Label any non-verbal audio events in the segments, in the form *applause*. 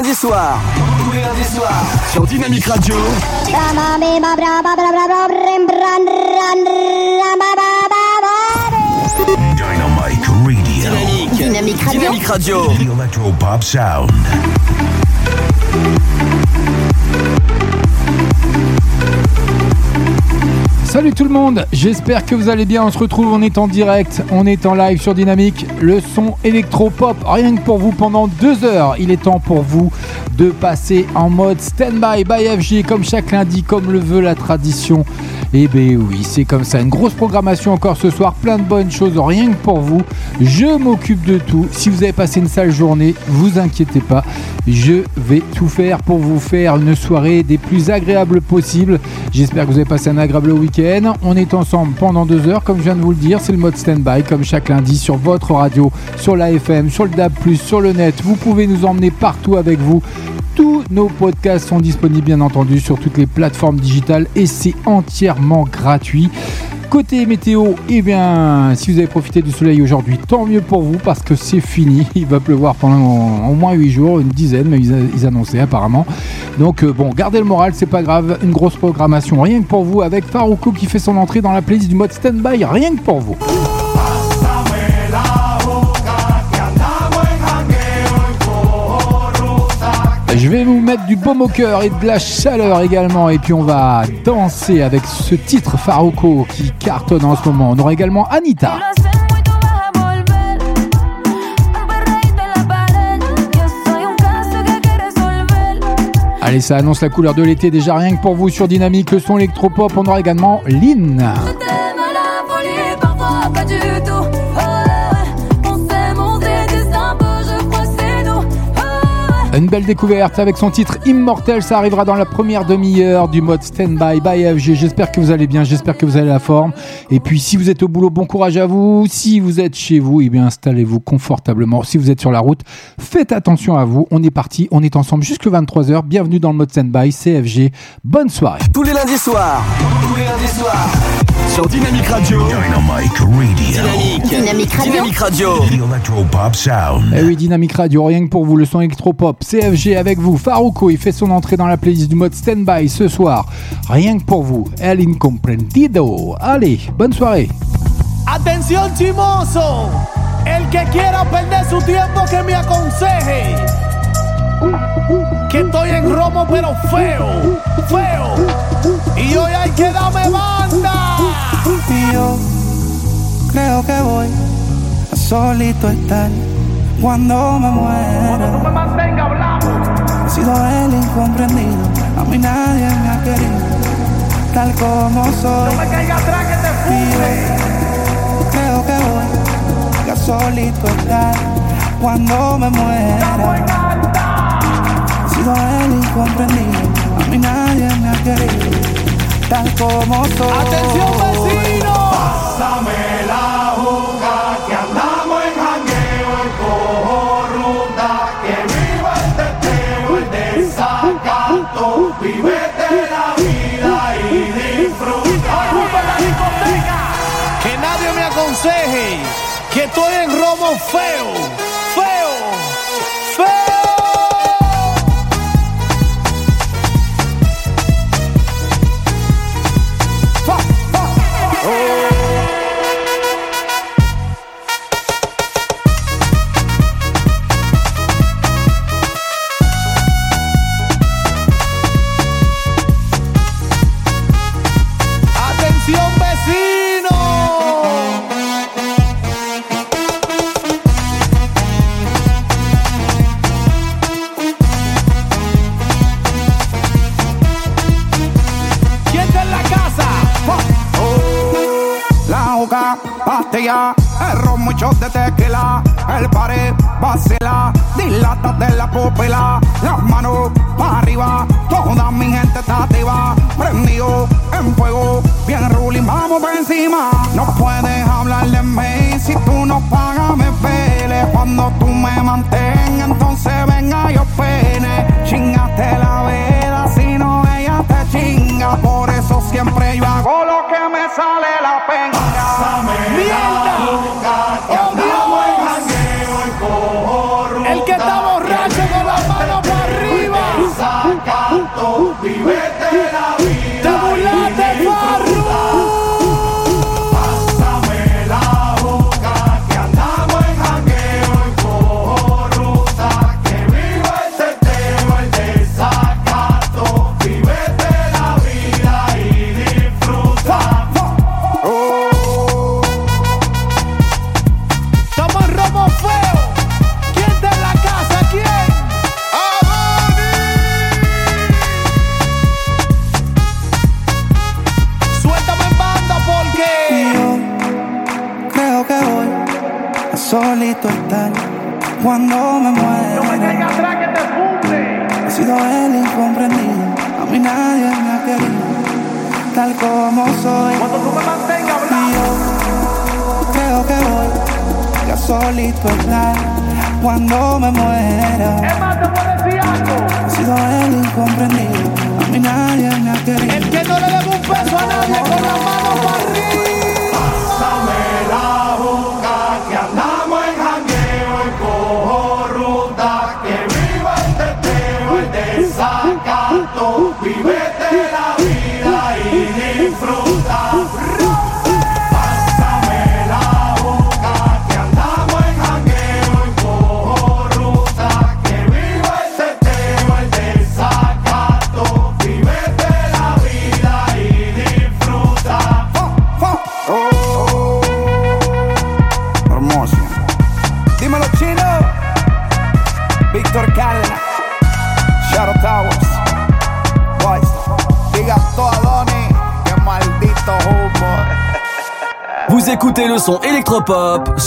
lundis soirs. Tous les lundis soirs. Sur Dynamique Radio. Dynamite Radio. Dynamique. Dynamique Radio. Dynamique Radio. The Electro Pop Sound. Salut tout le monde, j'espère que vous allez bien. On se retrouve, on est en direct, on est en live sur Dynamique. Le son électro-pop, rien que pour vous pendant deux heures. Il est temps pour vous de passer en mode stand-by by FG, comme chaque lundi, comme le veut la tradition. Et ben oui, c'est comme ça. Une grosse programmation encore ce soir, plein de bonnes choses, rien que pour vous. Je m'occupe de tout. Si vous avez passé une sale journée, vous inquiétez pas. Je vais tout faire pour vous faire une soirée des plus agréables possibles. J'espère que vous avez passé un agréable week-end. On est ensemble pendant deux heures, comme je viens de vous le dire. C'est le mode stand-by, comme chaque lundi, sur votre radio, sur la FM, sur le DAB, sur le net. Vous pouvez nous emmener partout avec vous. Tous nos podcasts sont disponibles bien entendu sur toutes les plateformes digitales et c'est entièrement gratuit. Côté météo, eh bien, si vous avez profité du soleil aujourd'hui, tant mieux pour vous parce que c'est fini. *laughs* Il va pleuvoir pendant au moins 8 jours, une dizaine, mais ils, annonçaient apparemment. Donc euh, bon, gardez le moral, c'est pas grave. Une grosse programmation, rien que pour vous, avec Farouko qui fait son entrée dans la playlist du mode stand-by, rien que pour vous. Je vais vous mettre du baume au cœur et de la chaleur également. Et puis on va danser avec ce titre Farouko qui cartonne en ce moment. On aura également Anita. Allez, ça annonce la couleur de l'été déjà rien que pour vous sur Dynamique. Le son électropop. On aura également Lynn. Une belle découverte avec son titre Immortel, ça arrivera dans la première demi-heure du mode Standby by FG. J'espère que vous allez bien, j'espère que vous avez la forme. Et puis si vous êtes au boulot, bon courage à vous. Si vous êtes chez vous, eh bien installez-vous confortablement. Si vous êtes sur la route, faites attention à vous. On est parti, on est ensemble jusque 23h. Bienvenue dans le mode Standby CFG. Bonne soirée. Tous les lundis soirs. Tous les lundis soirs. Sur Dynamique Radio. Dynamite Radio. Dynamique. Dynamique Radio. Dynamique Radio. The Electro Pop Sound. Eh oui, Dynamique Radio, rien que pour vous, le son électropop, CFG avec vous. Farouko, il fait son entrée dans la playlist du mode Standby ce soir. Rien que pour vous, El Incomprendido. Allez, bonne soirée. Atención chimoso, el que quiera perder su tiempo que me aconseje. Que estoy en romo pero feo, feo. Y hoy hay que darme banda. Y yo creo que voy a solito estar cuando me muera. me mantenga hablando. He sido el incomprendido, a mí nadie me ha querido, tal como soy. me caiga atrás que te yo creo que voy a solito estar cuando me muera. He sido el incomprendido, a mí nadie me ha querido, tal como soy. Atención vecino. Pásame en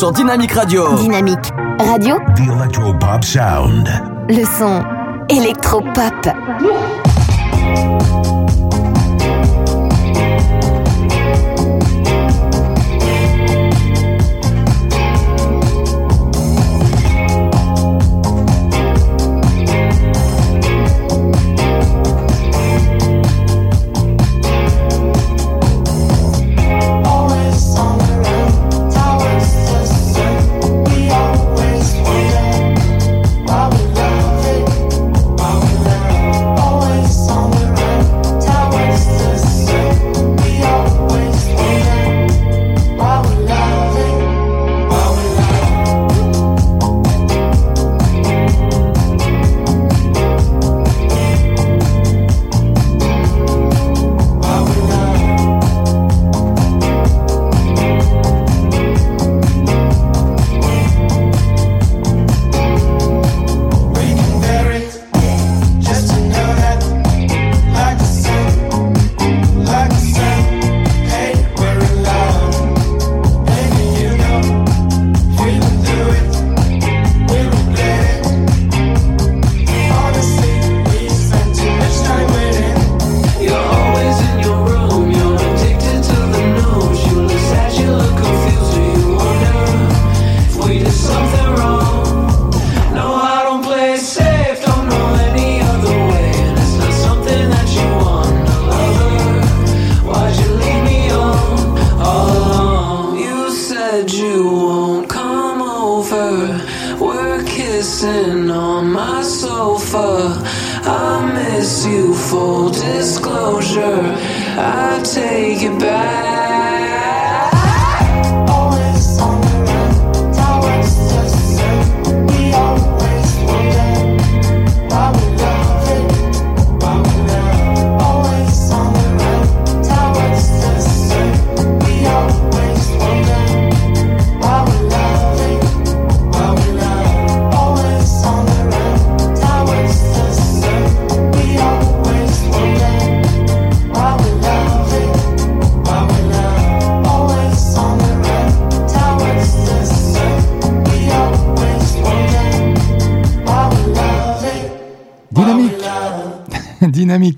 sur Dynamique Radio. Dynamique Radio, The Electropop Sound. le son électropop.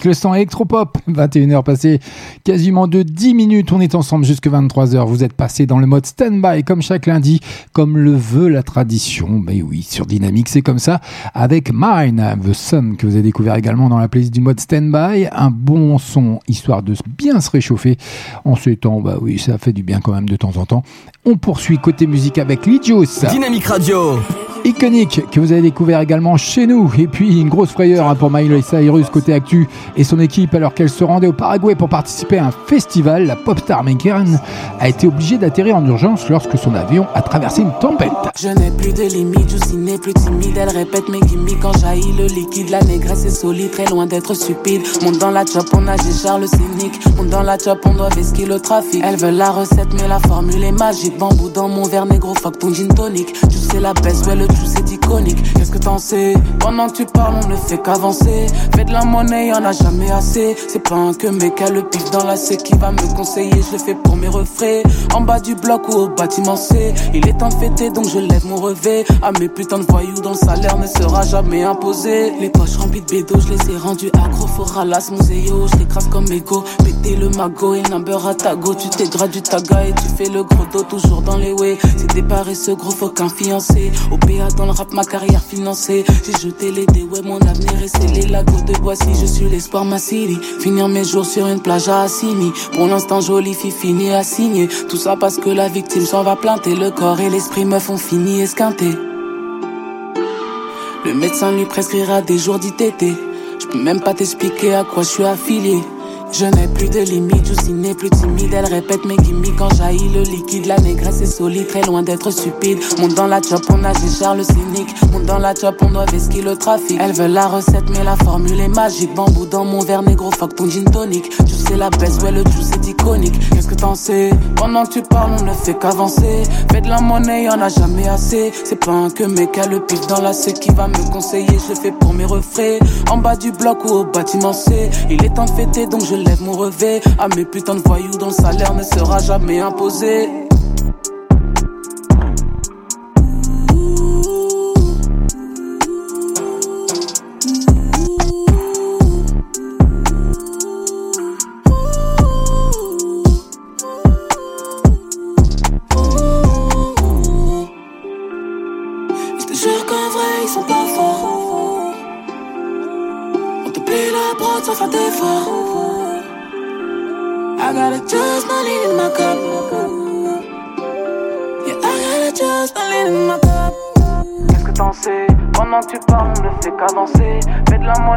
Le son électropop. *laughs* 21h passé quasiment de 10 minutes. On est ensemble jusque 23h. Vous êtes passé dans le mode stand-by comme chaque lundi, comme le veut la tradition. Mais oui, sur Dynamique, c'est comme ça. Avec Mine, The Sun, que vous avez découvert également dans la playlist du mode stand-by. Un bon son, histoire de bien se réchauffer. En ce temps, bah oui, ça fait du bien quand même de temps en temps. On poursuit côté musique avec Lidios. Dynamique Radio. Iconique que vous avez découvert également chez nous et puis une grosse frayeur hein, pour Miley Cyrus côté actu et son équipe alors qu'elle se rendait au Paraguay pour participer à un festival la pop star américaine a été obligée d'atterrir en urgence lorsque son avion a traversé une tempête Je n'ai plus de limites, Juicy n'est plus timide. Elle répète mes gimmicks quand jaillit le liquide. La négresse est solide, très loin d'être stupide. Monte dans la chop, on agit Charles le cynique. Monte dans la chop, on doit vesquer le trafic. Elle veut la recette, mais la formule est magique. Bambou dans mon verre négro, fuck ton gin tonic. Tu sais la baisse, ouais, le tout c'est iconique. Qu'est-ce que t'en sais? Pendant que tu parles, on ne fait qu'avancer. Fais de la monnaie, y'en a jamais assez. C'est pas un que mec a le pif dans la C qui va me conseiller. Je le fais pour mes refrains. En bas du bloc ou au bâtiment C. Il est temps de fêter, donc je lève mon revêt. À mes putains de voyous, dont le salaire ne sera jamais imposé. Les poches remplies de bédos, je les ai rendus accro. Mon zéo, je l'écrase comme ego. Péter le magot et number à ta go. Tu t'égrades du taga et tu fais le gros dos toujours dans les way. Des paresseux gros, faut qu'un fiancé. Au PA dans le rap, ma carrière financée. J'ai jeté les dés, ouais, mon avenir est scellé. La goutte de Boissy, je suis l'espoir, ma city. Finir mes jours sur une plage à Assini. Pour l'instant, jolie fille finie à signer. Tout ça parce que la victime s'en va planter. Le corps et l'esprit me font fini esquinter. Le médecin lui prescrira des jours d'ITT. Je peux même pas t'expliquer à quoi je suis affilié. Je n'ai plus de limite, Juicy n'est plus timide. Elle répète mes gimmicks quand jaillit le liquide. La négresse est solide, très loin d'être stupide. Monte dans la chop, on nage Charles cynique. Monte dans la chop, on doit vesquer le trafic. Elle veut la recette, mais la formule est magique. Bambou dans mon verre négro, fuck ton gin tonic. Tu sais la baisse, ouais, le juice c'est iconique. Qu'est-ce que t'en sais? Pendant que tu parles, on ne fait qu'avancer. Fais de la monnaie, y'en a jamais assez. C'est pas un que mec a le pif dans la C qui va me conseiller. Je fais pour mes refrains. En bas du bloc ou au bâtiment C. Il est de fêter, donc je lève mon revêt. À mes putains de voyous dont le salaire ne sera jamais imposé.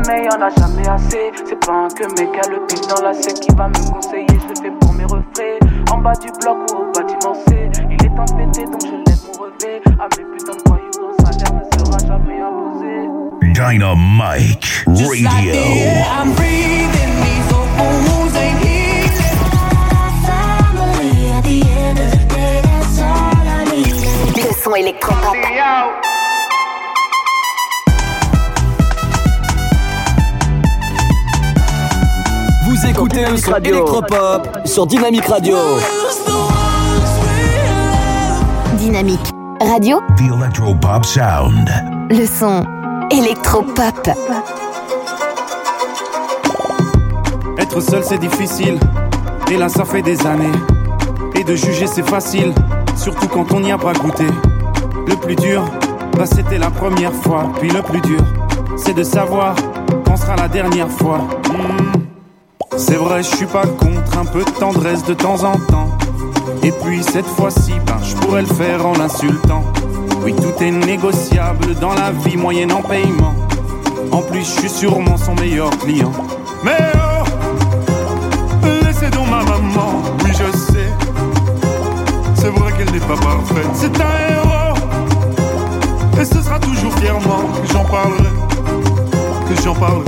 Monnaie, y'en a jamais assez. C'est pas un que mec a le pif dans la C qui va me conseiller. Je le fais pour mes refrains. En bas du bloc ou au bâtiment C. Il est péter, donc je lève mon revêt. À mes putains de voyous, le salaire ne sera jamais imposé. Dynamite Radio. I'm breathing, these open wounds ain't healing. Family at the end of the day, that's all I need. Le son électropop. Écoutez le son électropop sur Dynamique Radio. Dynamique Radio, The Electro Pop Sound. le son électropop. Être seul c'est difficile, et là ça fait des années. Et de juger c'est facile, surtout quand on n'y a pas goûté. Le plus dur, bah c'était la première fois. Puis le plus dur, c'est de savoir quand sera la dernière fois. Hmm. C'est vrai, je suis pas contre un peu de tendresse de temps en temps. Et puis cette fois-ci, ben, je pourrais le faire en l'insultant. Oui, tout est négociable dans la vie moyenne en paiement. En plus, je suis sûrement son meilleur client. Mais oh, laissez donc ma maman, oui je sais. C'est vrai qu'elle n'est pas parfaite, c'est un héros. Et ce sera toujours fièrement que j'en parlerai, que j'en parlerai.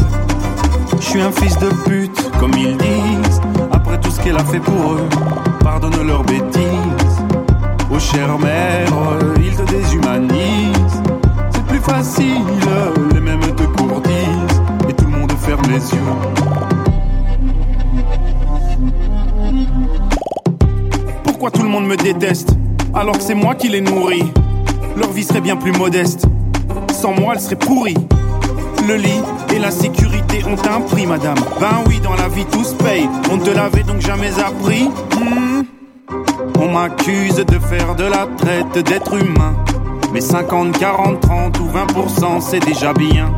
Je suis un fils de pute, comme ils disent. Après tout ce qu'elle a fait pour eux, pardonne leurs bêtises. Oh chère mère, ils te déshumanisent. C'est plus facile, les mêmes te courtisent. Et tout le monde ferme les yeux. Pourquoi tout le monde me déteste alors que c'est moi qui les nourris? Leur vie serait bien plus modeste. Sans moi, elle serait pourrie. Le lit et la sécurité ont un prix, madame. Ben oui, dans la vie tout se paye. On ne te l'avait donc jamais appris. Hmm. On m'accuse de faire de la traite d'être humain. Mais 50, 40, 30 ou 20%, c'est déjà bien.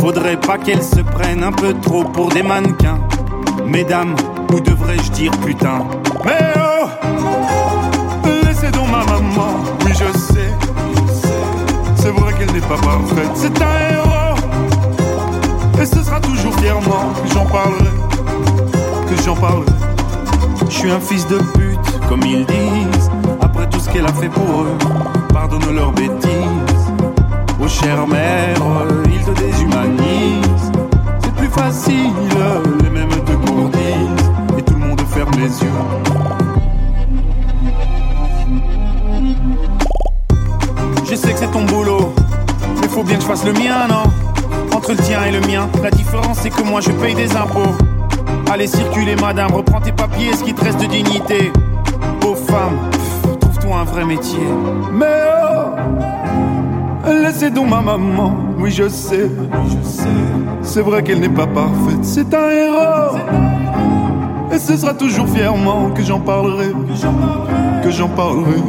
Faudrait pas qu'elles se prennent un peu trop pour des mannequins. Mesdames, ou devrais-je dire putain? Mais oh Laissez donc ma maman, oui je sais. C'est vrai qu'elle n'est pas parfaite, c'est un j'en parle. Je suis un fils de pute, comme ils disent. Après tout ce qu'elle a fait pour eux, pardonne leurs bêtises. Oh chère mère, ils te déshumanisent. C'est plus facile, les mêmes te gourdissent. Et tout le monde ferme les yeux. Je sais que c'est ton boulot, mais faut bien que je fasse le mien, non? Entre le tien et le mien, la différence c'est que moi je paye des impôts. Allez, circuler, madame, reprends tes papiers, ce qui te reste de dignité. Pauvre femme, trouve-toi un vrai métier. Mais oh, laissez donc ma maman, oui je sais, je sais. C'est vrai qu'elle n'est pas parfaite, c'est un héros. Et ce sera toujours fièrement que j'en parlerai, que j'en parlerai.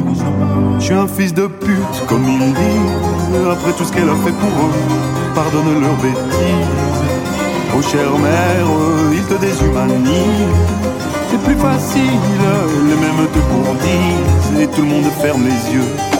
Je suis un fils de pute, comme ils disent, après tout ce qu'elle a fait pour eux. Pardonne leurs bêtises. Oh chère mère, ils te déshumanisent. C'est plus facile, les mêmes te courtisent et tout le monde ferme les yeux.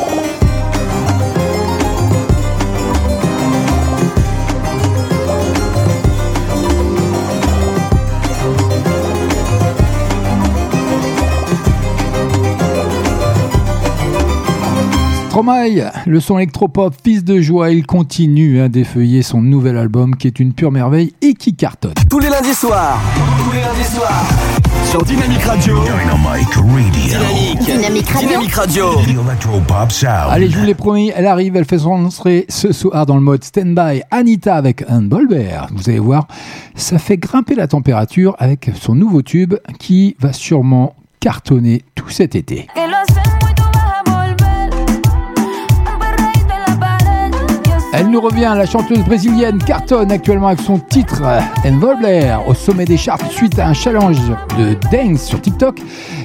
Stromae, le son électropop, fils de joie, il continue à défeuiller son nouvel album qui est une pure merveille et qui cartonne. Tous les lundis soirs. Tous les lundis soirs. Sur Dynamic Radio. Dynamic Radio. Dynamique. Dynamic Radio. Dynamic Radio. Electropop Sound. Allez, je vous l'ai promis, elle arrive, elle fait son entrée ce soir dans le mode stand-by. Anita avec un Bolbert. Vous allez voir, ça fait grimper la température avec son nouveau tube qui va sûrement cartonner tout cet été. Elle nous revient, la chanteuse brésilienne cartonne actuellement avec son titre Envolver au sommet des charts suite à un challenge de dance sur TikTok.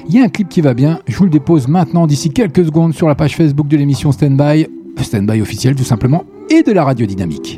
Il y a un clip qui va bien, je vous le dépose maintenant d'ici quelques secondes sur la page Facebook de l'émission Standby, Standby officiel tout simplement, et de la radio dynamique.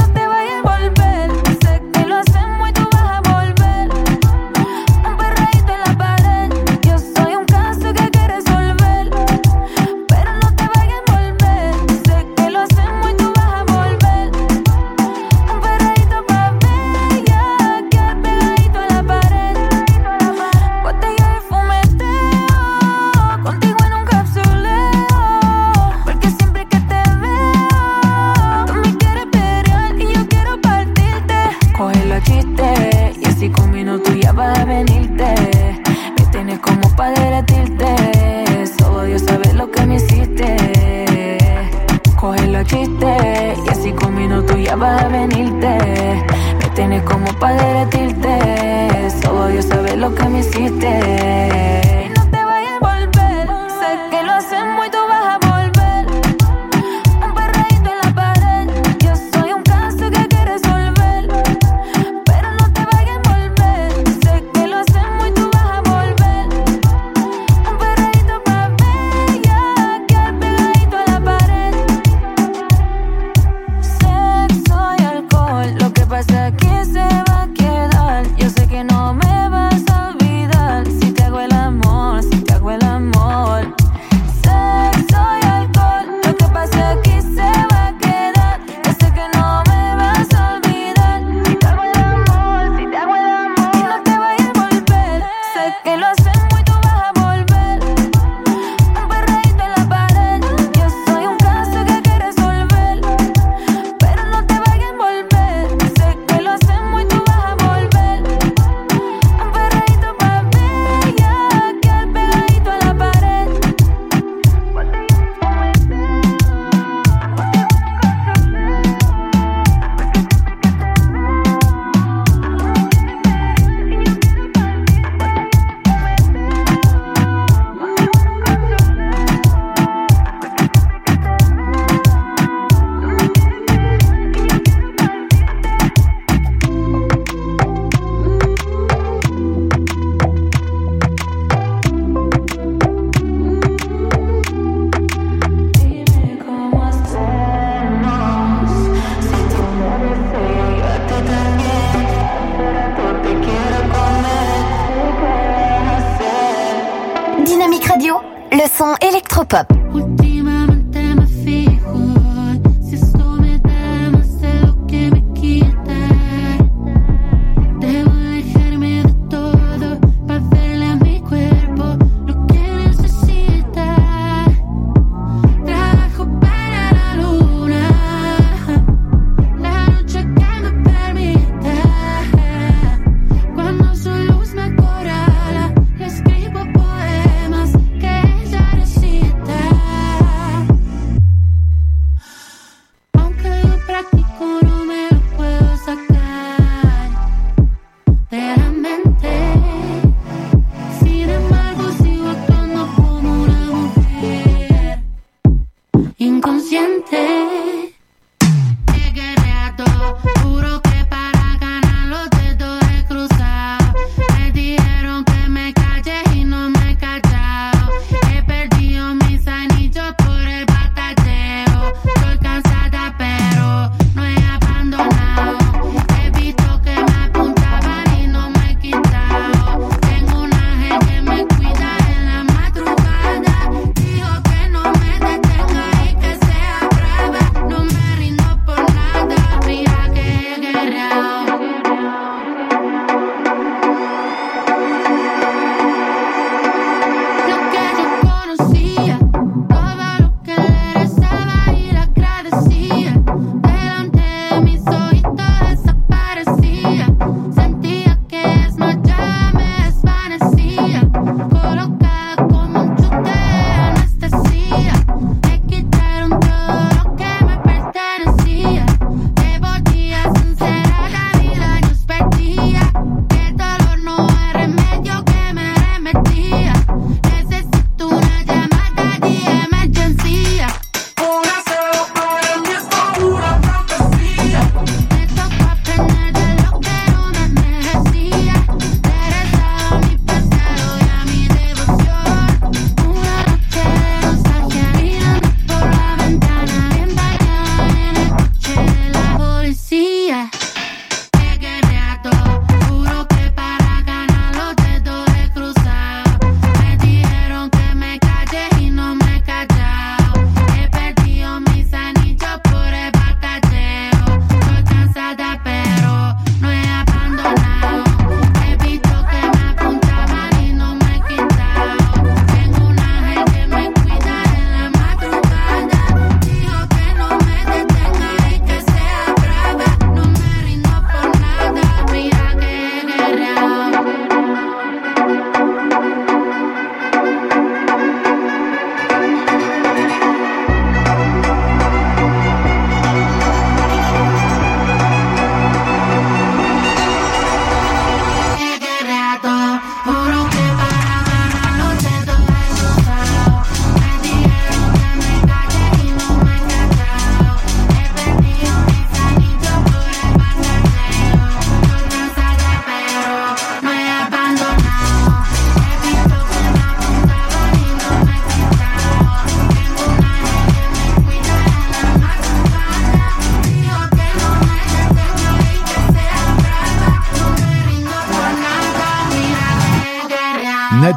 Para derretirte. Solo Dios sabe lo que me hiciste.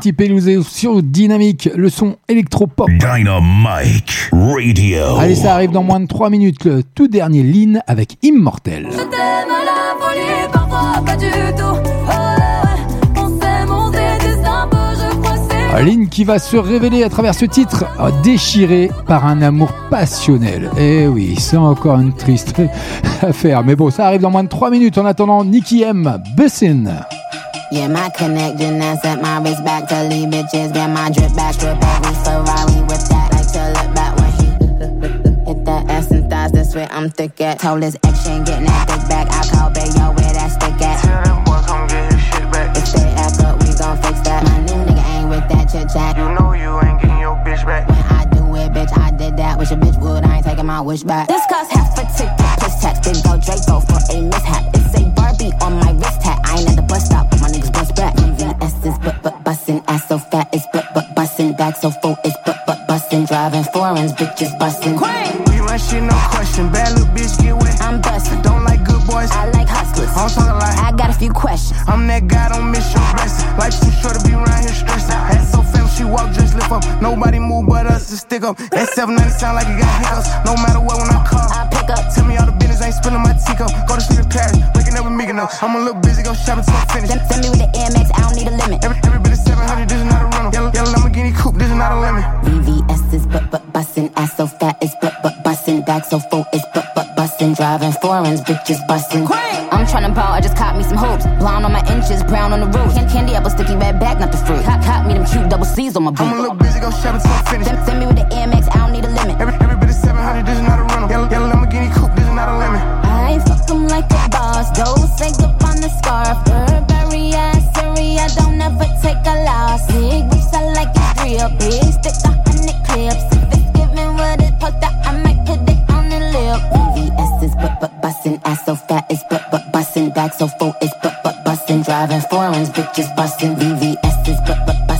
Nati Peluso sur Dynamique, le son électropop. Dynamic Radio. Allez, ça arrive dans moins de 3 minutes, le tout dernier Lean avec Immortel. Je t'aime à la folie, parfois pas du tout. Oh. Lynn qui va se révéler à travers ce titre déchiré par un amour passionnel. Eh oui, c'est encore une triste *laughs* affaire. Mais bon, ça arrive dans moins de 3 minutes. En attendant, Nicky M. Bussin. Yeah, my connection and set my wrist back to leave bitches. Get my drip back, strip every Ferrari with that. Like to look back when she hit that ass and thighs. That's where I'm thick at. Told his ex she ain't getting that dick back. I call baby, yo, where that stick at? Tell that boy come get his shit back. If they act up, we gon' fix that. My new nigga ain't with that chit chat. You know you ain't getting your bitch back. When I do it, bitch, I did that. Wish a bitch would, I ain't taking my wish back. This cost half a ticket, plus tax. Big go Draco for a mishap. It's a Barbie on my wrist hat. I ain't at the bus stop, back. VVS is but but bustin', ass so fat it's but but bustin', back so full it's but but bustin', driving foreigns, bitches bustin'. We run shit, no question. Bad little bitch, get wet. I'm bustin'. Don't like good boys. I like hustlers. I'm talking like I got a few questions. I'm that guy, don't miss your blessing. Life too short to be around here stressing. Ass so fam, she walk, just lift up. Nobody move but us to stick up. That 790 sound like it got hiccups. No matter what, when I call, I pick up. Tell me all the business, ain't spilling my teacup. Go to sleep in Paris, waking up with me, no. I'm a little busy, go shopping till I'm finished. Send, send me with the Amex, I don't need a limit. Every, every bit of 700, this is not a rental. Yellow, yellow Lamborghini coupe, this is not a lemon. VVS is but but bustin', ass so fat it's but but bustin', back so full it's but but bustin', driving foreigns, bitches bustin'. I'm tryna ball, I just caught me some hoops. Blonde on my inches, brown on the roof. Can- Candy apple, sticky red bag, not the fruit. Cop, cop me them cute double C's on my boot. I'm busy, go shopping till I'm finished. Send, send me with the Amex, I don't need a limit. Every, every bit of 700, this is not a rental. Yellow, yellow Lamborghini coupe, this is not a limit. I fuck 'em like a boss. Don't say up on the scarf. Burberry ass, I don't ever take a loss. Big whips, I like it real big. Stick a hundred clips. If it's giving what it's poked out, I might put it on the lip. VVS is but but bustin', ass so fat it's but but bustin', back so full it's but but bustin', driving foreigns, bitches bustin'. VVS is but but bustin',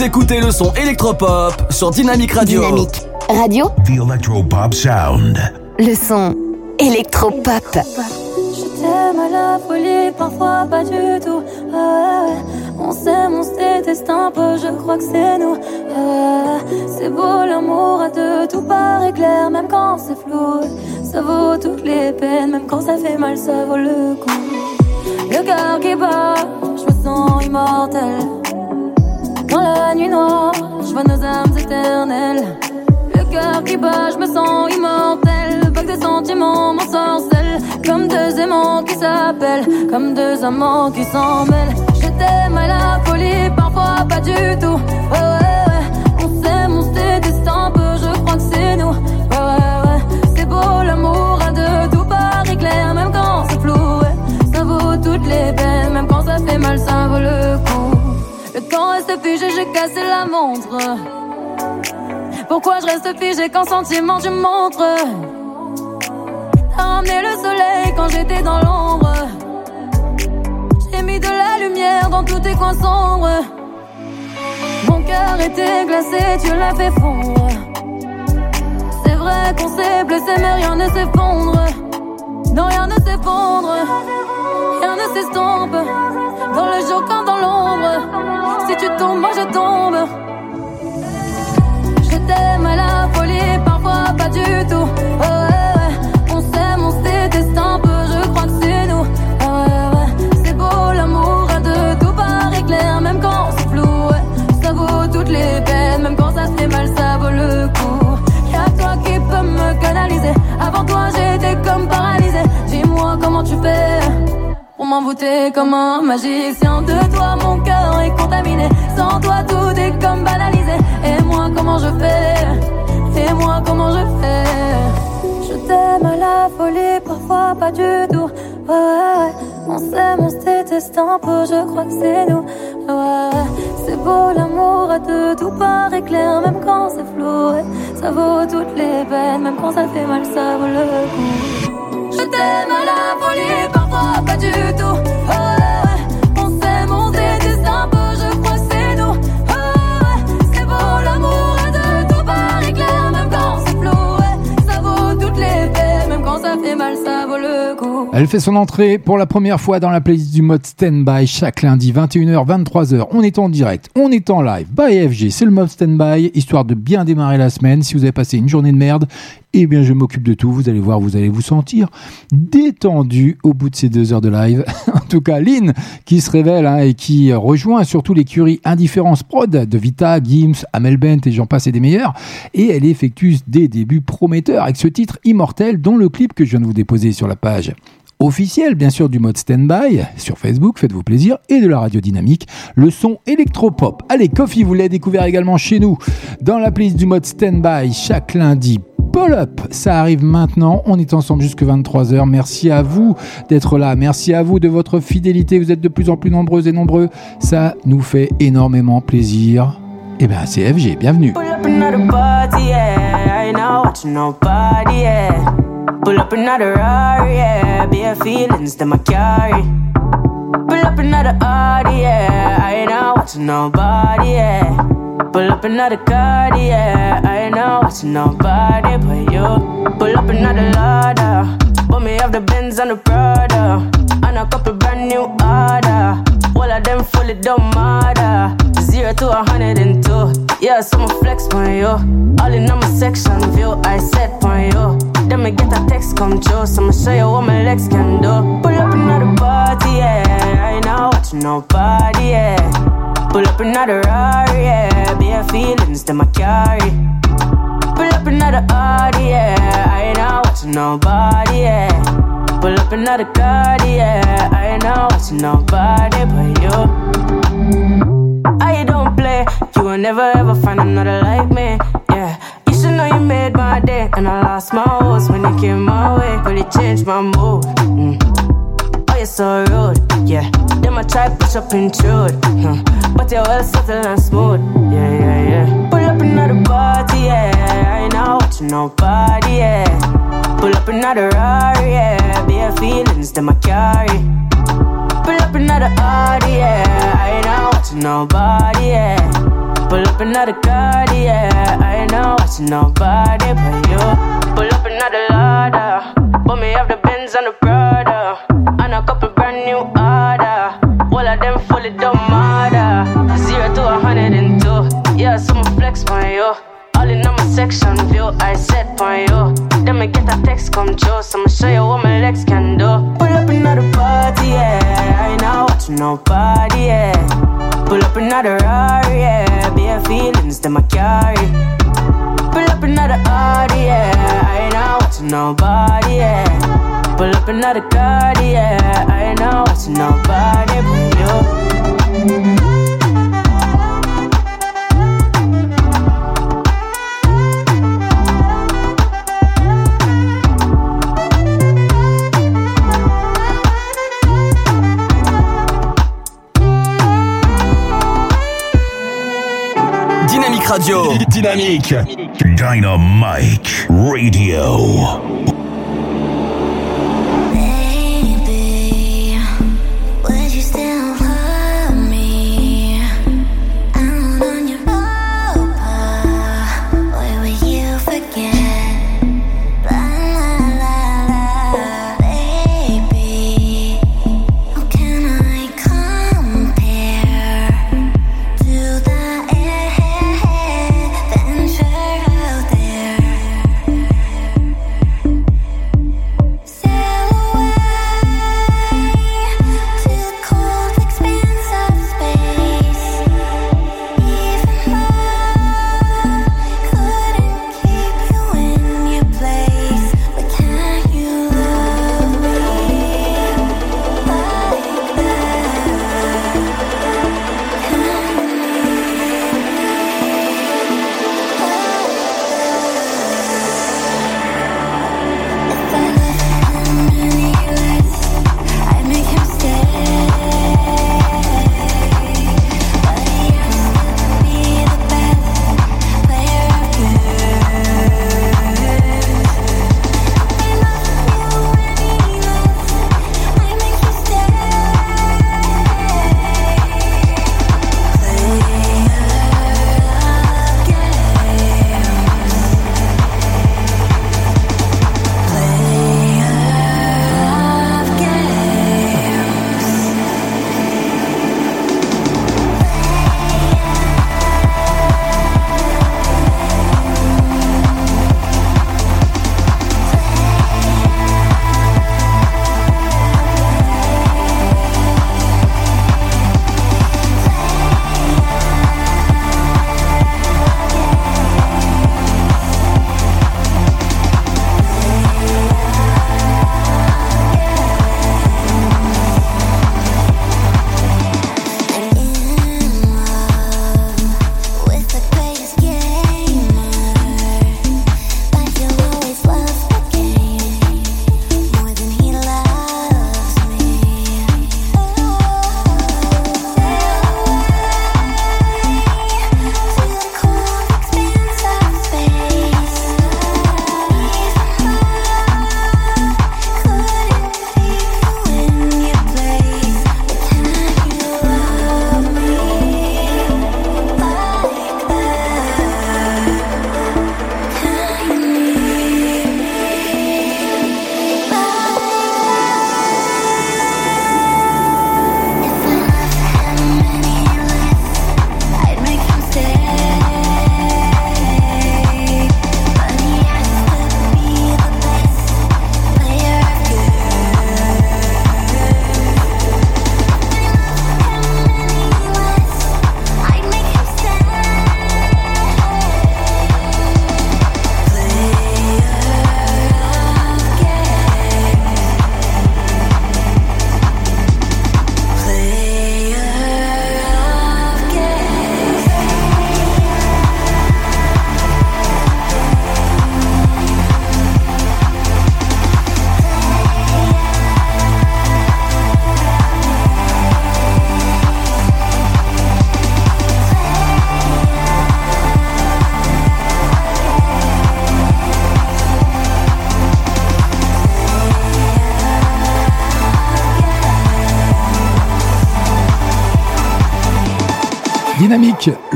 Vous écoutez le son électropop sur Dynamic Radio. Dynamique Radio, The Electropop Sound. le son électropop. Je t'aime à la folie, parfois pas du tout. Ah. On s'aime, on se déteste un peu, je crois que c'est nous. Ah c'est beau l'amour à deux, tout paraît clair, même quand c'est flou. Ça vaut toutes les peines, même quand ça fait mal, ça vaut le coup. Le cœur qui bat, je me sens immortel. Dans la nuit noire, je vois nos âmes éternelles. Le cœur qui bat, je me sens immortel. Vague de sentiments, mon sorcelle. Comme deux aimants qui s'appellent, comme deux amants qui s'en mêlent. Je t'aime à la folie, parfois pas du tout. Ouais, ouais, ouais. On s'aime, on se déteste un peu, je crois que c'est nous. Ouais, ouais, ouais. C'est beau l'amour à deux, tout paraît clair, même quand c'est flou. Ouais. Ça vaut toutes les peines, même quand ça fait mal, ça vaut le coup. Le temps reste figé, j'ai cassé la montre. Pourquoi je reste figé quand sentiment tu montres? T'as ramené le soleil quand j'étais dans l'ombre. J'ai mis de la lumière dans tous tes coins sombres. Mon cœur était glacé, tu l'as fait fondre. C'est vrai qu'on s'est blessé, mais rien ne s'effondre. Non, rien ne s'effondre. S'estompe. Dans le jour comme dans l'ombre. Si tu tombes, moi je tombe. Je t'aime à la folie, parfois pas du tout. Ouais, ouais, ouais. On s'aime, on se déteste un peu, je crois que c'est nous. C'est beau l'amour à deux, tout paraît clair, même quand c'est flou. Ça vaut toutes les peines, même quand ça fait mal, ça vaut le coup. Y'a toi qui peux me canaliser. Avant toi, j'étais comme paralysé. Dis-moi comment tu fais. Pour m'envoûter comme un magicien de toi, mon cœur est contaminé. Sans toi, tout est comme banalisé. Et moi, comment je fais? Et moi, comment je fais? Je t'aime à la folie, parfois pas du tout. Ouais. On s'aime, on se déteste un peu, je crois que c'est nous. Ouais. C'est beau l'amour à deux, tout paraît clair, même quand c'est flou. Ça vaut toutes les peines, même quand ça fait mal, ça vaut le coup je t'aime à la folie, parfois pas du tout. Elle fait son entrée pour la première fois dans la playlist du mode Standby chaque lundi 21h 23h. On est en direct, on est en live. By FG, c'est le mode Standby histoire de bien démarrer la semaine. Si vous avez passé une journée de merde, eh bien je m'occupe de tout. Vous allez voir, vous allez vous sentir détendu au bout de ces deux heures de live. *laughs* en tout cas, Lynn qui se révèle hein, et qui rejoint surtout l'écurie Indifférence Prod de Vita, Gims, Amel Bent et j'en passe et des meilleurs. Et elle effectue des débuts prometteurs avec ce titre immortel dont le clip que je viens de vous déposer sur la page officielle, bien sûr, du mode Standby sur Facebook, faites-vous plaisir, et de la radio dynamique, le son électropop. Allez, Coffee, vous l'avez découvert également chez nous dans la playlist du mode Standby chaque lundi. Pull Up, ça arrive maintenant. On est ensemble jusque 23h. Merci à vous d'être là. Merci à vous de votre fidélité. Vous êtes de plus en plus nombreuses et nombreux. Ça nous fait énormément plaisir. Eh bien, c'est FG. Bienvenue. Pull up Pull up another Rari, yeah. Bare feelings that I carry. Pull up another Audi, yeah. I ain't not watching nobody, yeah. Pull up another car, yeah. I ain't not watching nobody but you. Pull up another ladder. But me have the Benz and the Prada. And a couple brand new order. All of them fully don't matter. Zero to a hundred and two. Yeah, so I'ma flex on you. All in on my section view, I set on you. Then me get a text come so I'ma show you what my legs can do. Pull up another party, yeah. I ain't not watching nobody, yeah. Pull up another Rari, yeah. Bare feelings that I carry. Pull up another Audi, yeah. I ain't not watching nobody, yeah. Pull up another car, yeah. I ain't not watching nobody but you. I don't play, you will never ever find another like me, yeah. Know you made my day, and I lost my horse when you came my way. Really changed my mood. Mm. Oh, you're so rude, yeah. Then I try push up intrude, huh. but you're well subtle and smooth, yeah, yeah, yeah. Pull up another party, yeah. I ain't not watching nobody, yeah. Pull up another Rari, yeah. Bare feelings that I carry. Pull up another Audi, yeah. I ain't not watching nobody, yeah. Pull up another car, yeah. I ain't not watching nobody but you. Pull up another ladder. But me have the Benz and the Prada. And a couple brand new order. All of them fully don't matter. Zero to a hundred and two. Yeah, so I'ma flex on you. All in on my section view, I set on you. Then me get a text come true, so I'ma show you what my legs can do. Pull up another party, yeah. I ain't not watching nobody, yeah. Pull up another Rari, yeah. Bare feelings that I carry. Pull up another Audi, yeah. I ain't not watching nobody, yeah. Pull up another car, yeah. I ain't not watching nobody but you. Radio. *laughs* Dynamique. Dynamique Radio.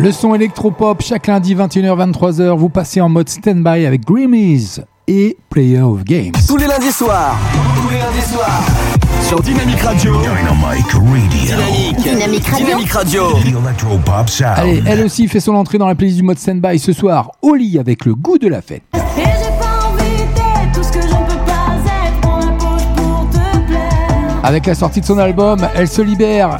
Le son électropop, chaque lundi 21h-23h, vous passez en mode stand-by avec Grimmy's et Player of Games. Tous les lundis soirs. Tous les lundis soirs. Sur Dynamique Radio. Dynamic Radio. Dynamique. Dynamique Radio. Dynamique Radio. The Electropop Sound. Allez, elle aussi fait son entrée dans la playlist du mode stand-by ce soir, au lit avec le goût de la fête. Et j'ai pas envie d'être tout ce que je ne peux pas être. Prends la pause pour te plaire. Avec la sortie de son album, elle se libère.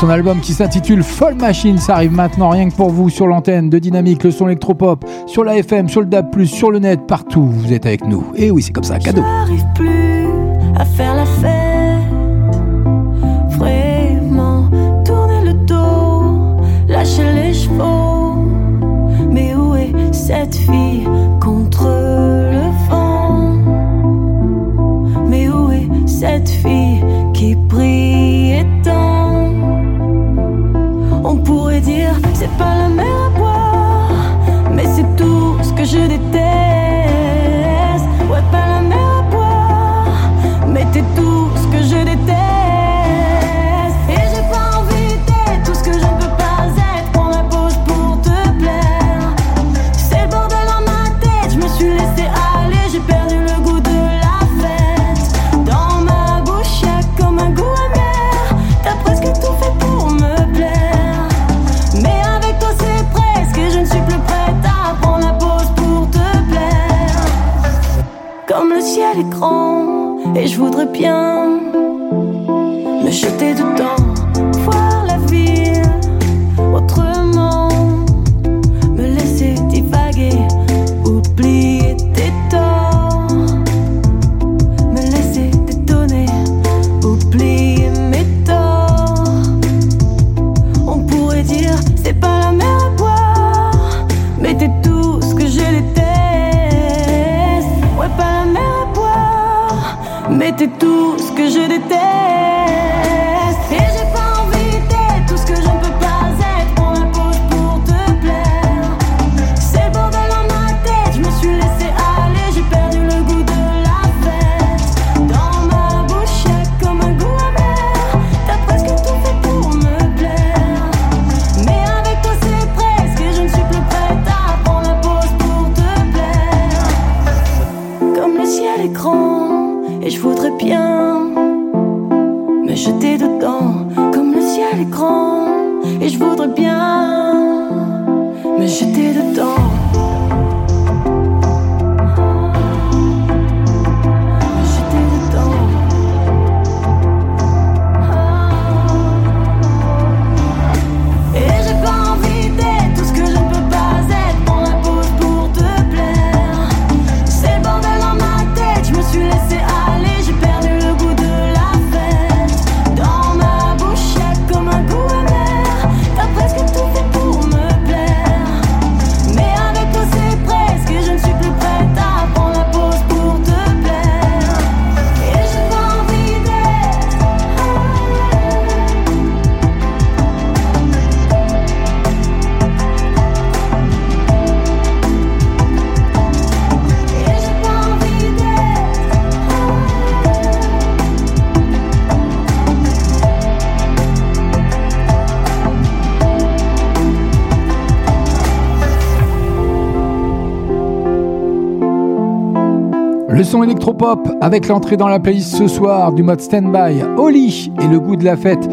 Son album qui s'intitule Folle Machine, ça arrive maintenant rien que pour vous sur l'antenne de Dynamique, le son électropop, sur la FM, sur le DAB+, sur le net, partout, vous êtes avec nous. Et oui, c'est comme ça, cadeau. J'arrive plus à faire la fête. Vraiment, tourner le dos, lâcher les chevaux. Mais où est cette fille contre le vent? Mais où est cette fille qui brille tant? On pourrait dire, c'est pas la mer électropop avec l'entrée dans la playlist ce soir du mode stand-by, Oli et le goût de la fête.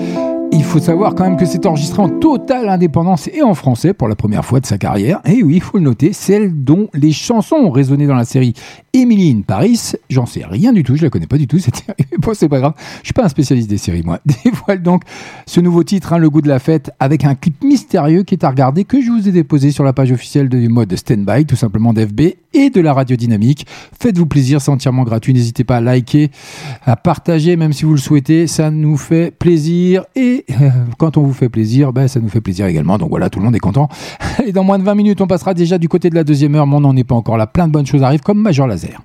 Il faut savoir quand même que c'est enregistré en totale indépendance et en français pour la première fois de sa carrière. Et oui, il faut le noter, celle dont les chansons ont résonné dans la série Emily in Paris. J'en sais rien du tout, je la connais pas du tout *laughs* c'est pas grave, je suis pas un spécialiste des séries moi. *laughs* Dévoile donc ce nouveau titre, hein, Le goût de la fête, avec un clip mystérieux qui est à regarder que je vous ai déposé sur la page officielle du mode stand-by, tout simplement d'FB et de la radio dynamique. Faites-vous plaisir, c'est entièrement gratuit. N'hésitez pas à liker, à partager, même si vous le souhaitez. Ça nous fait plaisir. Et euh, quand on vous fait plaisir, ben, ça nous fait plaisir également. Donc voilà, tout le monde est content. *laughs* Et dans moins de 20 minutes, on passera déjà du côté de la deuxième heure. Mais on n'en est pas encore là. Plein de bonnes choses arrivent, comme Major Laser.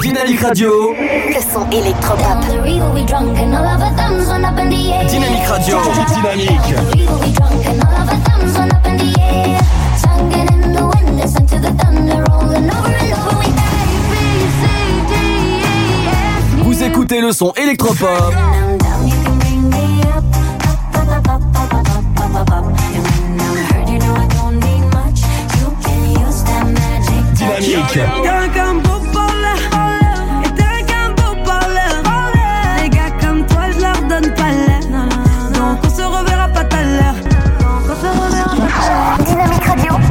Dynamique Radio. Le son électropop. Dynamique Radio. Dynamique. le son électropop.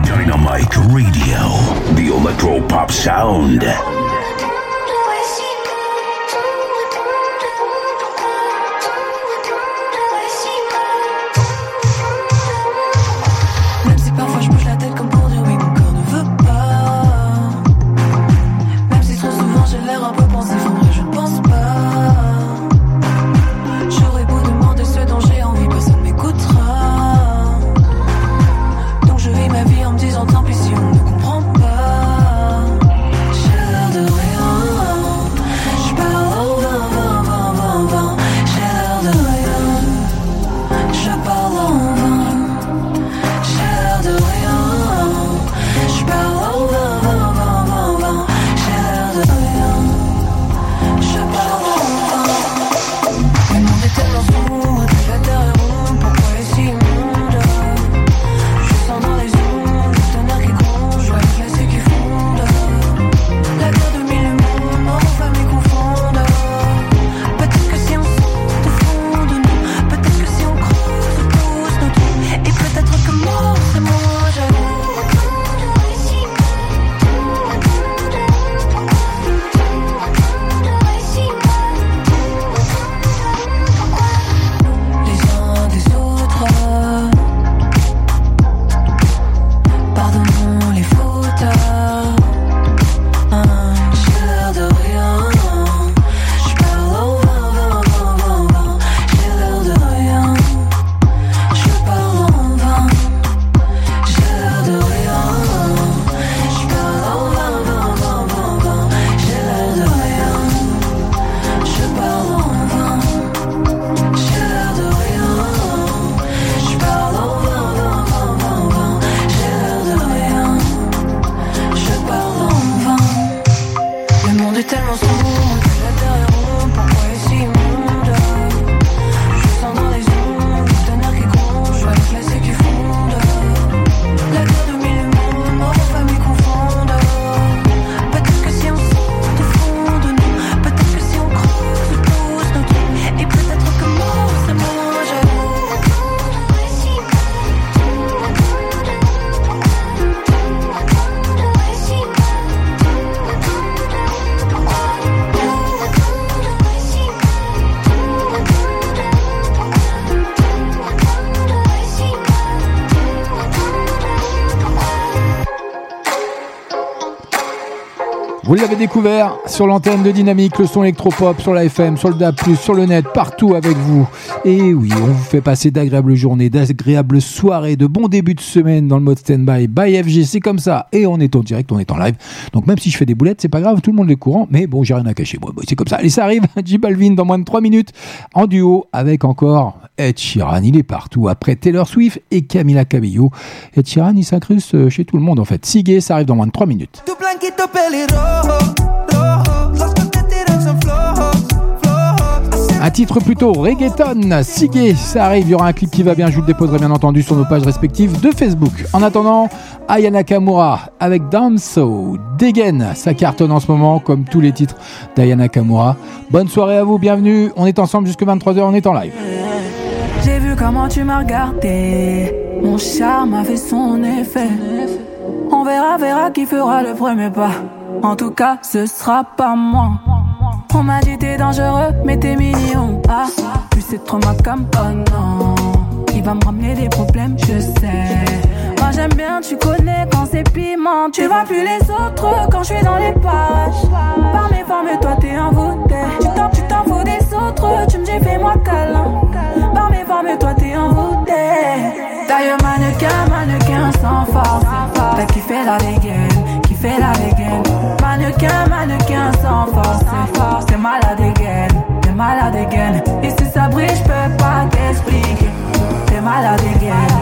Dynamique. Radio, the electro pop sound. Découvert sur l'antenne de Dynamique, le son électropop, sur la FM, sur le DAB+, sur le net, partout avec vous. Et oui, on vous fait passer d'agréables journées, d'agréables soirées, de bons débuts de semaine dans le mode stand-by by FG, c'est comme ça. Et on est en direct, on est en live. Donc même si je fais des boulettes, c'est pas grave, tout le monde est courant. Mais bon, j'ai rien à cacher. C'est comme ça. Allez, ça arrive. *laughs* J Balvin dans moins de 3 minutes en duo avec encore Ed Sheeran. Il est partout. Après Taylor Swift et Camila Cabello. Ed Sheeran, il s'incruste chez tout le monde en fait. Sigue, ça arrive dans moins de 3 minutes. Tu blanquito pelirrojo, rojo, los que te tiran son flojos, flojos. Un titre plutôt reggaeton, Sigue, ça arrive, il y aura un clip qui va bien, je vous le déposerai bien entendu sur nos pages respectives de Facebook. En attendant, Aya Nakamura avec Danso, Degen, ça cartonne en ce moment comme tous les titres d'Aya Nakamura. Bonne soirée à vous, bienvenue, on est ensemble jusque 23h, on est en live. J'ai vu comment tu m'as regardé. Mon charme a fait son effet. On verra, verra qui fera le premier pas. En tout cas, ce sera pas moi. On m'a dit t'es dangereux, mais t'es mignon. Ah, plus c'est trop ma comme oh non. Il va me ramener des problèmes, je sais. Moi j'aime bien, tu connais quand c'est piment. Tu vois plus les autres quand je suis dans les pages. Par mes formes, toi t'es envoûté. Tu t'en, tu t'en fous des autres, tu me dis fais-moi câlin. Par mes formes, toi t'es envoûté. D'ailleurs, mannequin, mannequin sans force. T'as kiffé la dégaine, kiffé la dégaine. Mannequin, mannequin sans force. T'es malade dégaine, t'es malade dégaine. Et si ça brille, je peux pas t'expliquer. T'es malade dégaine,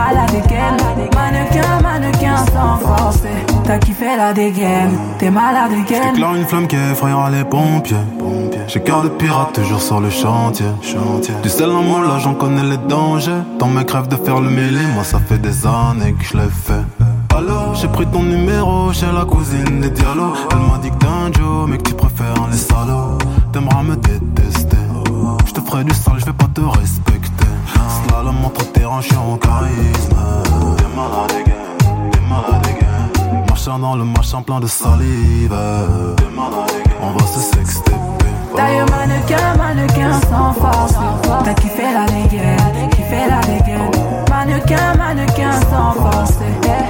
t'es malade dégaine. Mannequin, mannequin sans force. T'as kiffé la dégaine, t'es malade dégaine. J'éclaire une flamme qui effrayera les pompiers. J'ai cœur de pirate toujours sur le chantier. Du sel en moi là j'en connais les dangers. Ton mec rêve de faire le mêlé, moi ça fait des années que je l'ai fait. Allô, j'ai pris ton numéro chez la cousine des Diallo. Elle m'a dit que t'es un Joe, mais que tu préfères les salauds. T'aimeras me détester. Je te ferai du sale, je vais pas te respecter. Slalom entre terrain, je suis en charisme. T'es malade, again. T'es malade, again. Machin dans le machin plein de salive. T'es malade, again. On va se sexter. Taille mannequin, mannequin sans force. T'as kiffé la dégaine, kiffé la dégaine. Mannequin, mannequin sans force.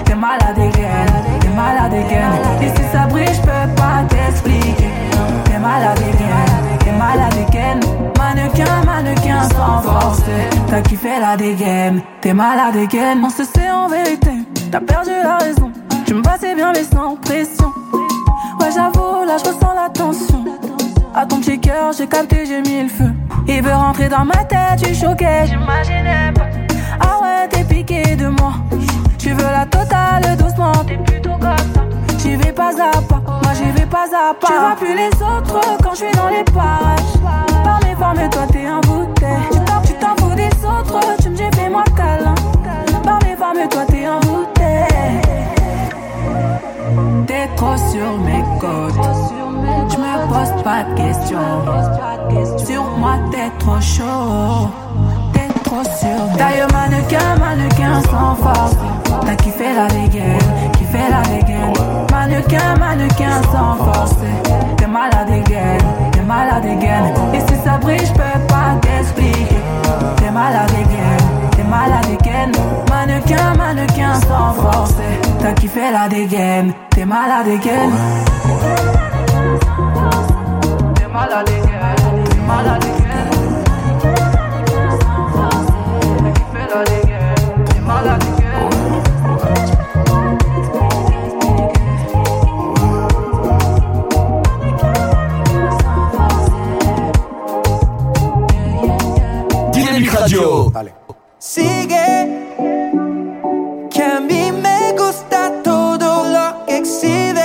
T'es malade again, t'es malade again. Et si ça brille, j'peux pas t'expliquer. T'es t'es malade again. Mannequin, mannequin sans force. T'as kiffé la dégaine, t'es malade again. On se sait en vérité, t'as perdu la raison. Tu me passais bien mais sans pression. Ouais, j'avoue, là je ressens la tension. À ton petit cœur, j'ai capté, j'ai mis le feu. Il veut rentrer dans ma tête, suis choqué, j'imaginais pas. Ah ouais, t'es piqué de moi. Tu veux la totale doucement, t'es plutôt comme ça. J'y vais pas à pas, moi j'y vais pas à pas. Tu vois plus les autres quand je suis dans les parages. Par mes formes, toi t'es un bouteille. Tu t'en, tu t'en fous des autres, tu me dis fais-moi câlin. Par mes formes, toi t'es un bouteille. T'es trop sur mes côtes. Je me pose pas de questions. Sur moi, t'es trop chaud. T'es trop sur Taille mannequin, mannequin sans force. T'as kiffé la dégaine, kiffé la dégaine. Mannequin, mannequin sans force. T'es malade again, t'es malade again. Et si ça brille, j'peux pas t'expliquer. T'es malade again, t'es malade again. Mannequin, mannequin sans force. T'as kiffé la dégaine, t'es malade again. T'es malade again, t'es malade again. Sigue, que a mí me gusta todo lo que exhibes.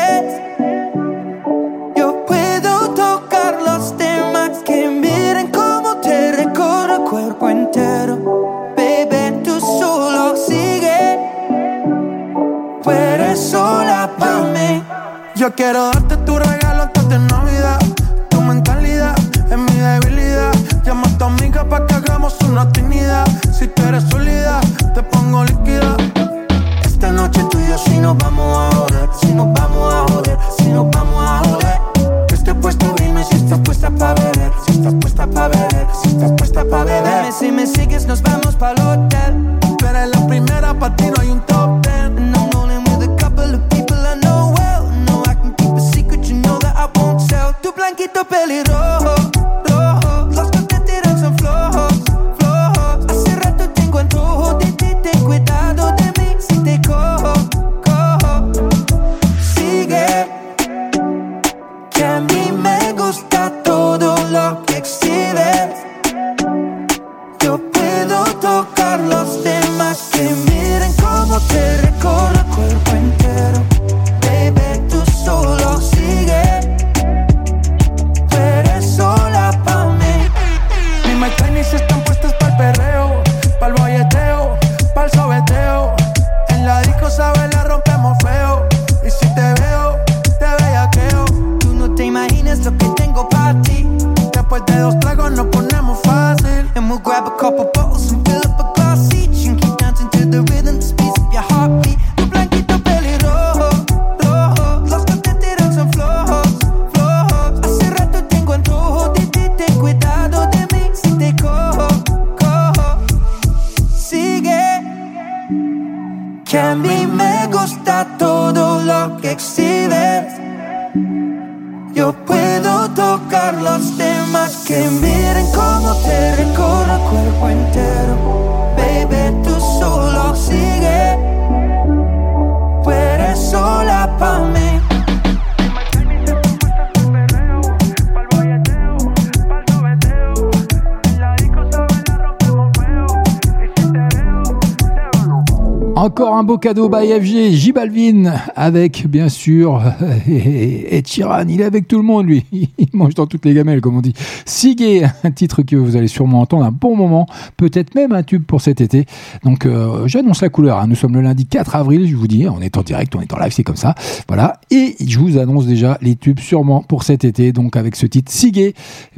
Cadeau by FG, J Balvin, avec bien sûr *laughs* Sheeran. Il est avec tout le monde, lui. *laughs* Il mange dans toutes les gamelles, comme on dit. Sigue, un titre que vous allez sûrement entendre un bon moment, peut-être même un tube pour cet été. Donc, euh, j'annonce la couleur. hein. Nous sommes le lundi 4 avril, je vous dis. On est en direct, on est en live, c'est comme ça. Voilà. Et je vous annonce déjà les tubes sûrement pour cet été. Donc, avec ce titre Sigue,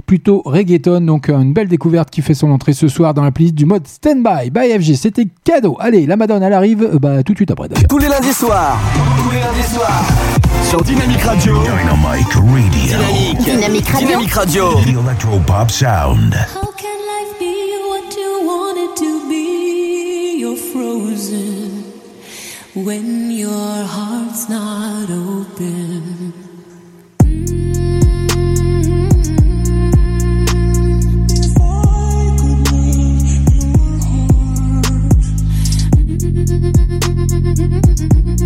plutôt reggaeton. Donc, euh, une belle découverte qui fait son entrée ce soir dans la playlist du mode Standby by FG. C'était cadeau. Allez, la Madone, elle arrive euh, bah, tout de suite après. d'ailleurs. Tous les lundis soirs. Tous les lundis soirs. Sur Dynamic Radio. Dynamic Radio. Dynamique. Dynamic Radio. Dynamic Radio. The Electropop Sound. When your heart's not open.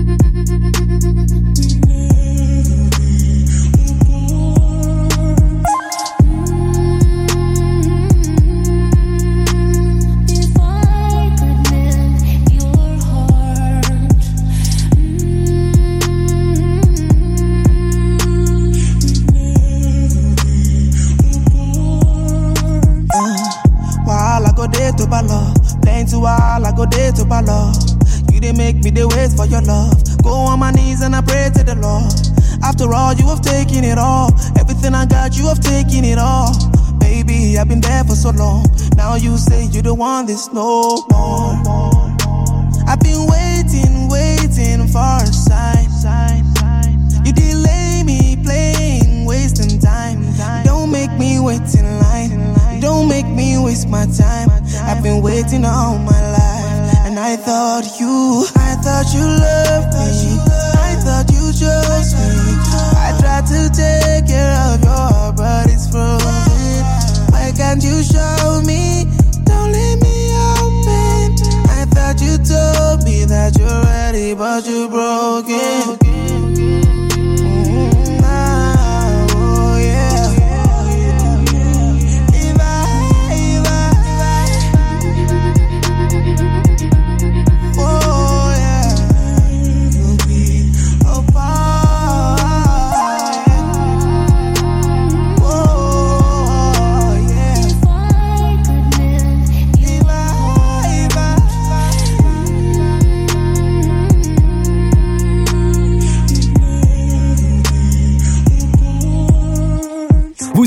If ball, plenty while I go there to ball. You didn't make me the wait for your love. Go on my knees and I pray to the Lord. After all, you have taken it all. Everything I got, you have taken it all. Baby, I've been there for so long. Now you say you don't want this no more. I've been waiting, waiting for a sign. You delay me playing, wasting time. Don't make me wait in line. Don't make me waste my time. I've been waiting all my life, and I thought you, I thought you loved me. I thought you chose me. I tried to take care of your heart, but it's frozen. Why can't you show me? Don't leave me open. I thought you told me that you're ready, but you broke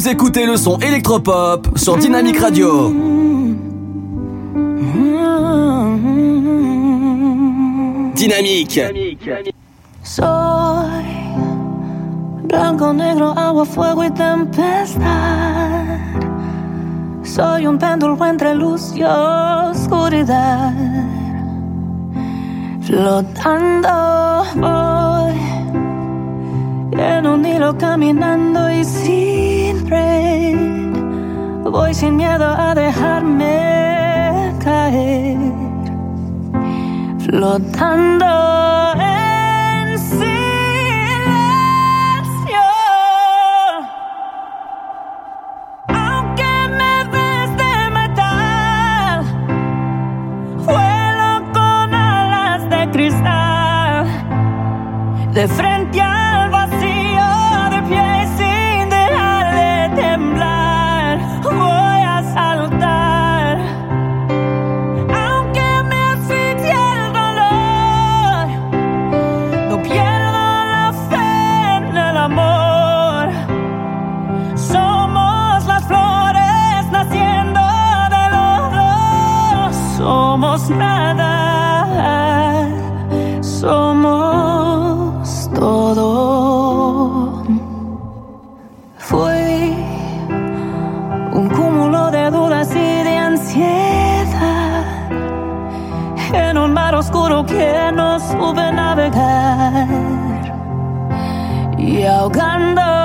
Vous écoutez le son électropop sur Dynamic Radio. Dynamique. Soy blanco, negro, agua, fuego y tempestad. Soy un péndulo entre luz y oscuridad. Flotando voy en un hilo caminando y Voy sin miedo a dejarme caer flotando en y ahogándome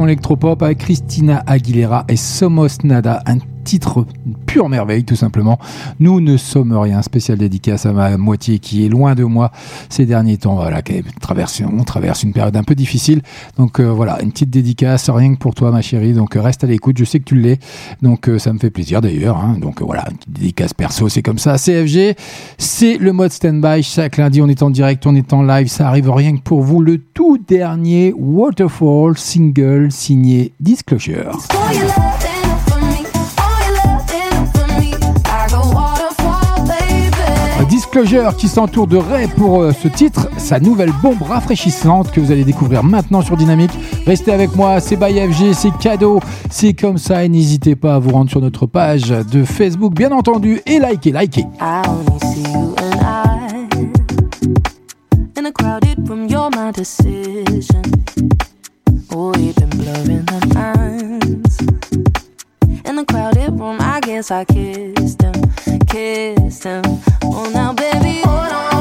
son électropop avec Christina Aguilera et Somos Nada, un titre pure merveille tout simplement. Nous ne sommes rien, spécial dédicace à ma moitié qui est loin de moi ces derniers temps, voilà, qui traverse, on traverse une période un peu difficile. Donc euh, voilà, une petite dédicace, rien que pour toi ma chérie, donc euh, reste à l'écoute, je sais que tu l'es, donc euh, ça me fait plaisir d'ailleurs. hein. Donc voilà, une petite dédicace perso, c'est comme ça. CFG, c'est le mode stand-by, chaque lundi on est en direct, on est en live, ça arrive rien que pour vous, le tout dernier Waterfall single signé Disclosure. Disclosure qui s'entoure de Ray pour euh, ce titre, sa nouvelle bombe rafraîchissante que vous allez découvrir maintenant sur Dynamique. Restez avec moi, c'est by FG, c'est cadeau, c'est comme ça et n'hésitez pas à vous rendre sur notre page de Facebook bien entendu et my decision. Oh. I guess I kissed kissed him. Oh, now baby, hold on,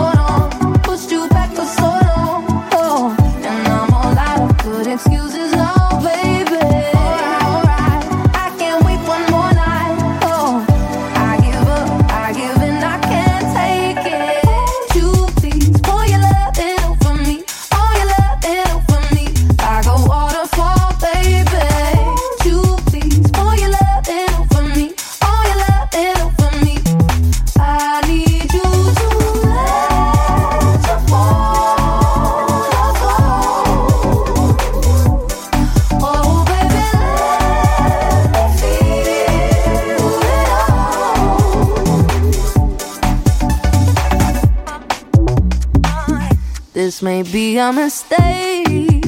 May be a mistake,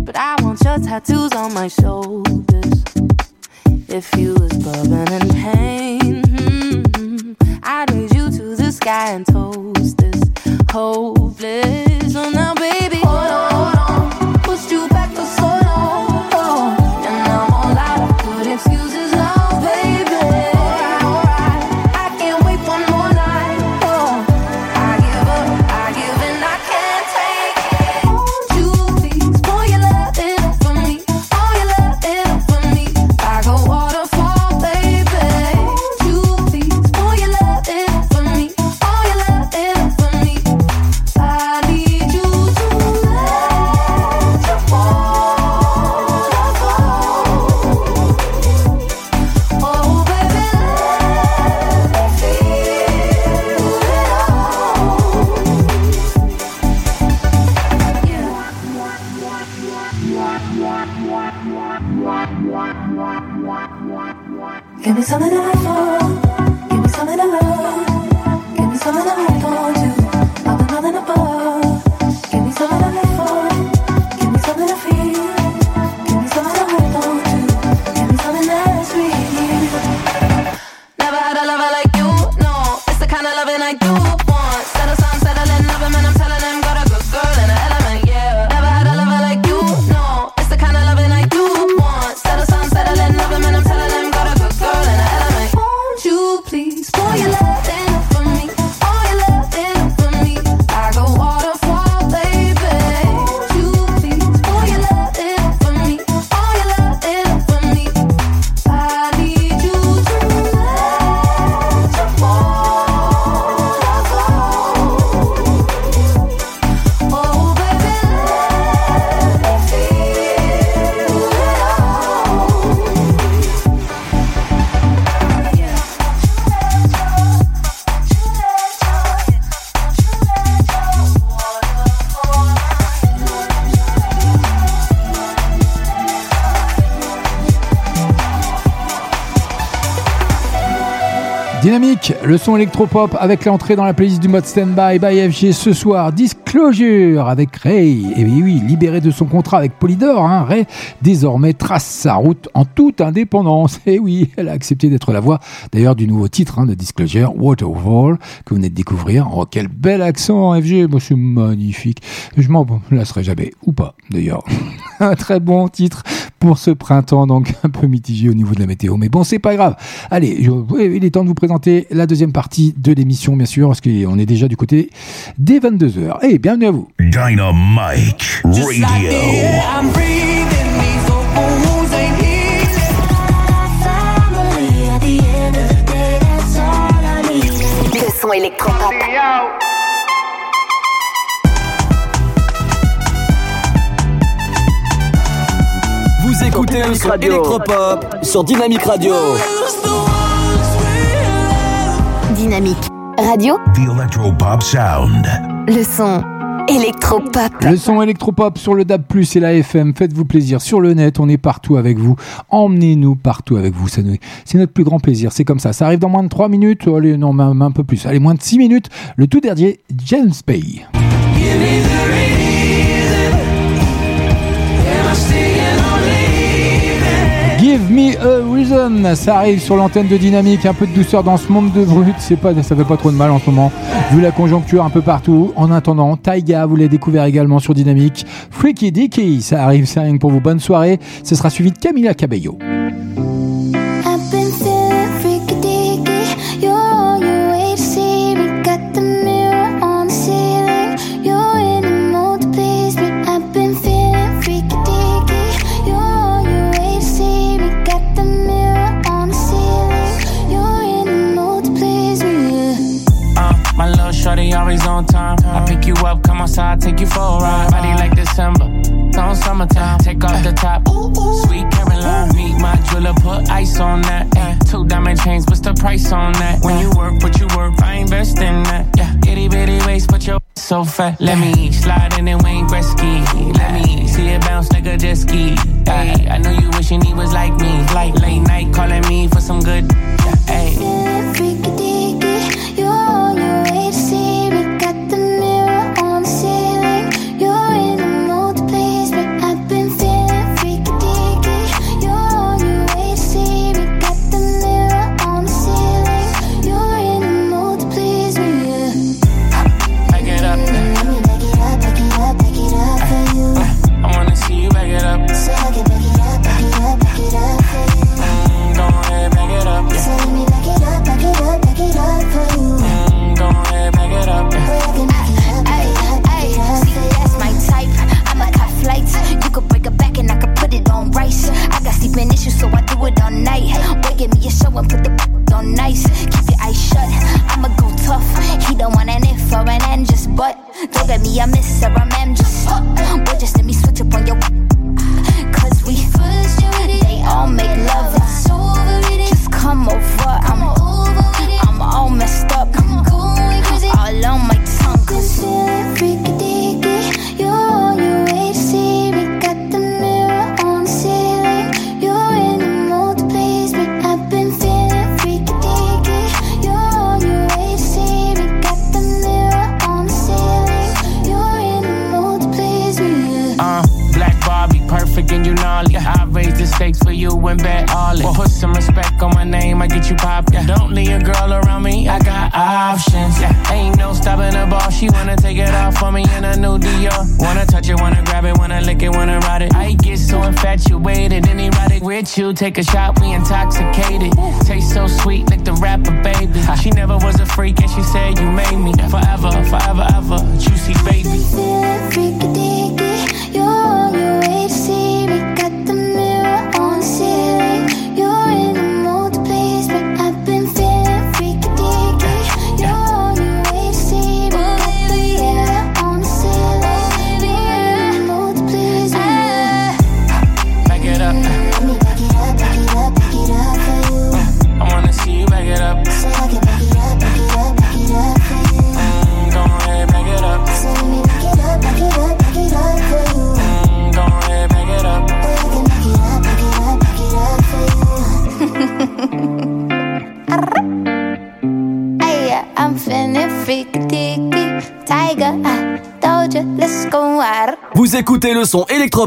but I want your tattoos on my shoulders. If you was bourbon in pain, hmm, I'd raise you to the sky and toast this hopeless. So now, baby, hold on, le son électropop avec l'entrée dans la playlist du mode Standby by FG ce soir. Disclosure avec Ray. Et oui, libéré de son contrat avec Polydor, hein, Ray désormais trace sa route en toute indépendance. *laughs* Et oui, elle a accepté d'être la voix d'ailleurs du nouveau titre hein, de Disclosure, Waterfall, que vous venez de découvrir. Oh, quel bel accent FG, moi c'est magnifique. Je m'en lasserai jamais, ou pas d'ailleurs. *laughs* Un très bon titre pour ce printemps, donc un peu mitigé au niveau de la météo. Mais bon, c'est pas grave. Allez, je- il est temps de vous présenter la deuxième partie de l'émission, bien sûr, parce qu'on est déjà du côté des 22h. Et bienvenue à vous. Dynamite Radio. I'm écoutez le son électropop sur Dynamique Radio. Dynamique radio. The Electropop Sound. Le son électropop. Le son électropop sur le DAB+, et la FM. Faites-vous plaisir. Sur le net, on est partout avec vous. Emmenez-nous partout avec vous. C'est notre plus grand plaisir. C'est comme ça. Ça arrive dans moins de 3 minutes. Allez, non, même un peu plus. Allez, moins de 6 minutes. Le tout dernier, James Bay. Me a reason. Ça arrive sur l'antenne de Dynamique. Un peu de douceur dans ce monde de brut. C'est pas, ça fait pas trop de mal en ce moment. Vu la conjoncture un peu partout. En attendant, Taiga, vous l'avez découvert également sur Dynamique. Freaky Dicky, ça arrive, c'est rien pour vous. Bonne soirée. Ce sera suivi de Camila Cabello. Outside, take you for a ride. Body like December, on summertime. Take off the top, sweet Caroline. Meet my jeweler, put ice on that. Two diamond chains, what's the price on that? When you work, what you work, I invest in that. Yeah, itty bitty waist, but your so fat. Let me slide in and Wayne Gretzky. Let me see it bounce like a jet ski. Ay, I know you wishing he was like me. Like late night calling me for some good. Hey. Take a shot,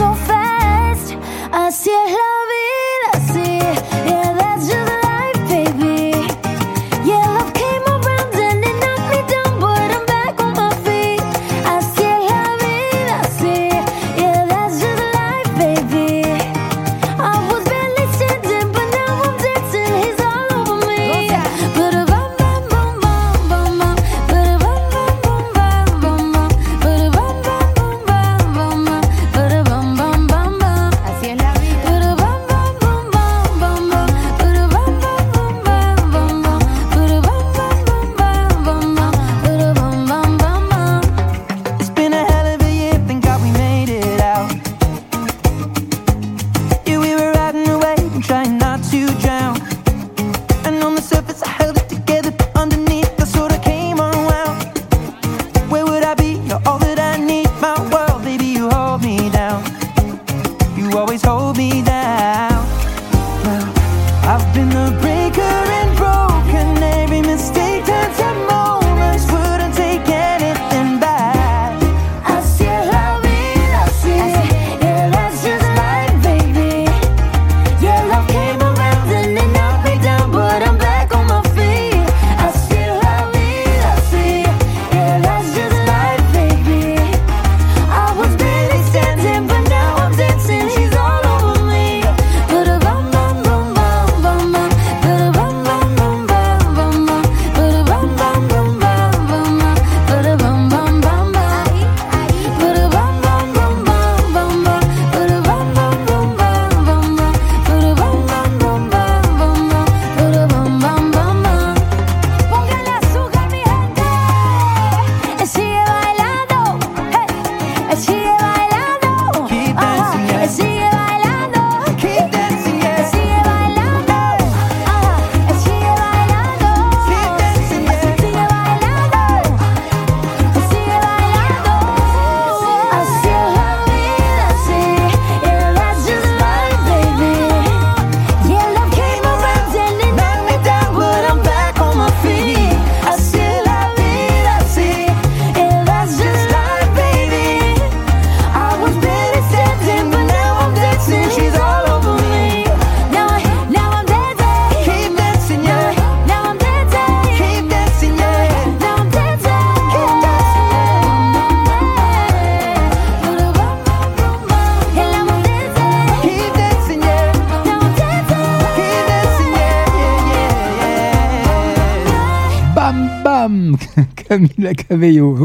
so far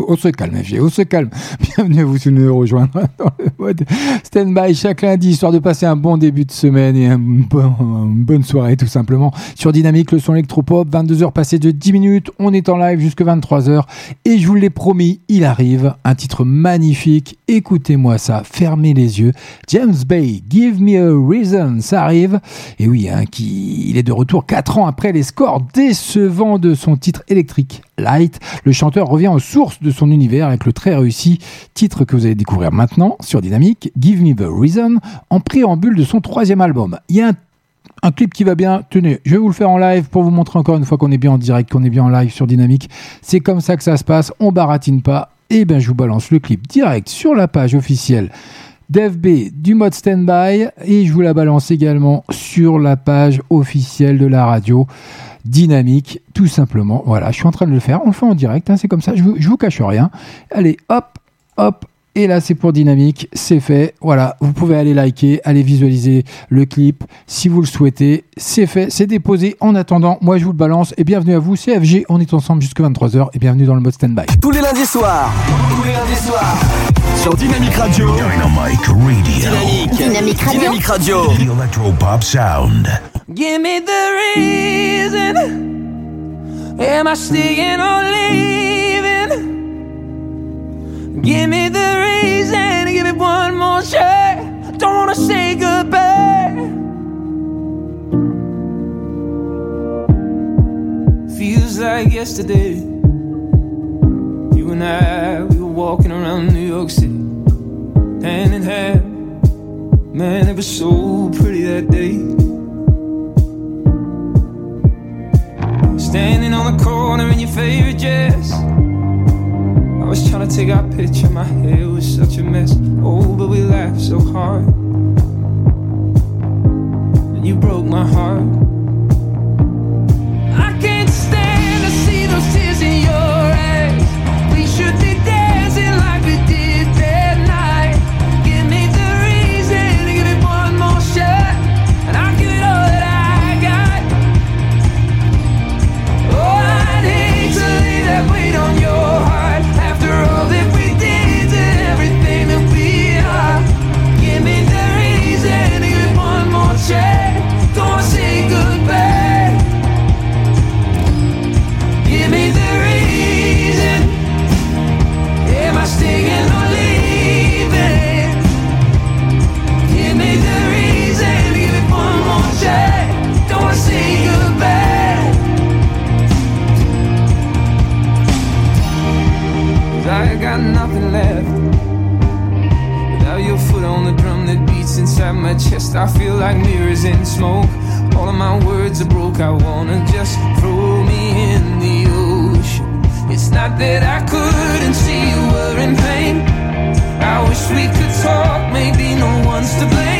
On se calme, FG, on se calme. *laughs* Bienvenue à vous si vous nous rejoindre *laughs* dans le mode stand-by chaque lundi, histoire de passer un bon début de semaine et un bon- une bonne soirée tout simplement. Sur Dynamique, le son électropop, 22h passé de 10 minutes. On est en live jusque 23h. Et je vous l'ai promis, il arrive. Un titre magnifique. Écoutez-moi ça. Fermez les yeux. James Bay, Give Me a Reason. Ça arrive. Et oui, hein, qui, il est de retour 4 ans après les scores décevants de son titre électrique Light. Le chanteur revient aux sources de son univers avec le très réussi titre que vous allez découvrir maintenant sur Dynamique, Give Me the Reason, en préambule de son troisième album. Il y a un un clip qui va bien. Tenez, je vais vous le faire en live pour vous montrer encore une fois qu'on est bien en direct, qu'on est bien en live sur Dynamique. C'est comme ça que ça se passe. On baratine pas. Et ben, je vous balance le clip direct sur la page officielle d'FB du mode standby et je vous la balance également sur la page officielle de la radio dynamique tout simplement. Voilà je suis en train de le faire on le fait en direct hein, c'est comme ça je vous, je vous cache rien. Allez hop hop et là, c'est pour Dynamique, c'est fait. Voilà, vous pouvez aller liker, aller visualiser le clip si vous le souhaitez. C'est fait, c'est déposé. En attendant, moi, je vous le balance. Et bienvenue à vous, CFG. On est ensemble jusqu'à 23h et bienvenue dans le mode standby. Tous les lundis soirs. Tous les lundis soirs. Sur Dynamique Radio. Dynamic Radio. Dynamique. Dynamique Radio. Dynamique Radio. The Electropop Sound. Give me the reason. Am I staying or leaving? Give me the yesterday. You and I, we were walking around New York City, hand in hand. Man, it was so pretty that day. Standing on the corner in your favorite dress. I was trying to take our picture, my hair was such a mess. Oh, but we laughed so hard. And you broke my heart. I feel like mirrors in smoke. All of my words are broke, I wanna just throw me in the ocean. It's not that I couldn't see you were in pain. I wish we could talk, maybe no one's to blame.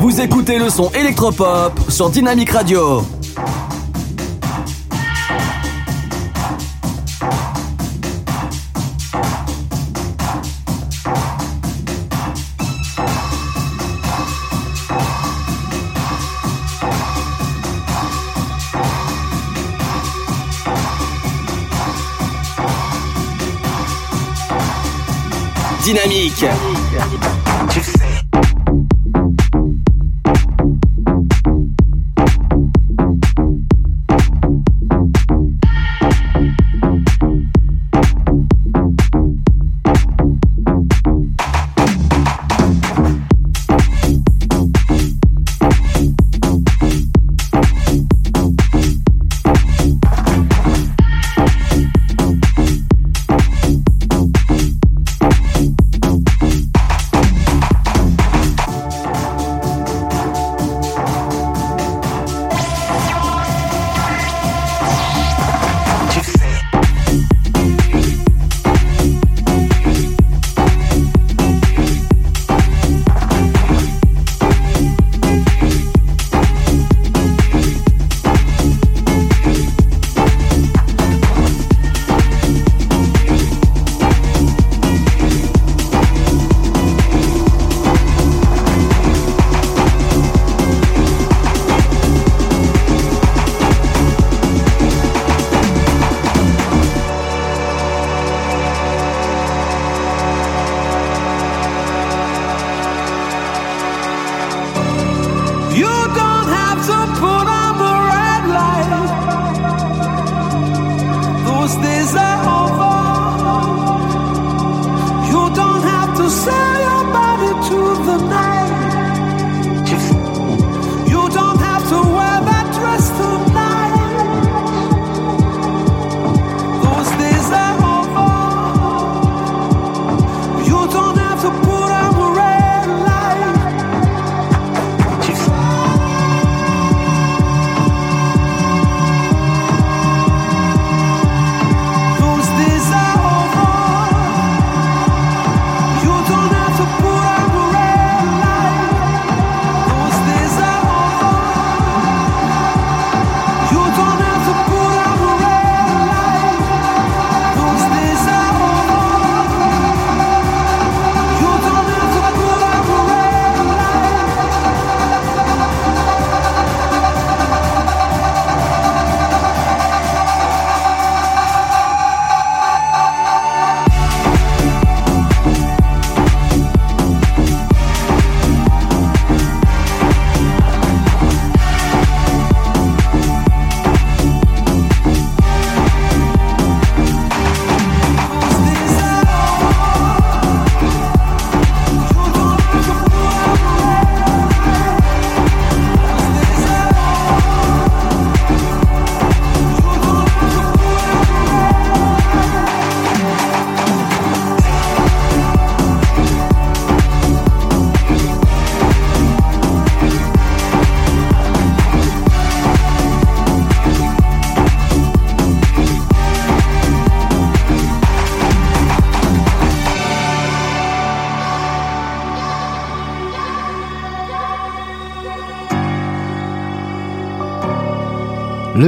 Vous écoutez le son électropop sur Dynamic Radio. Dynamique.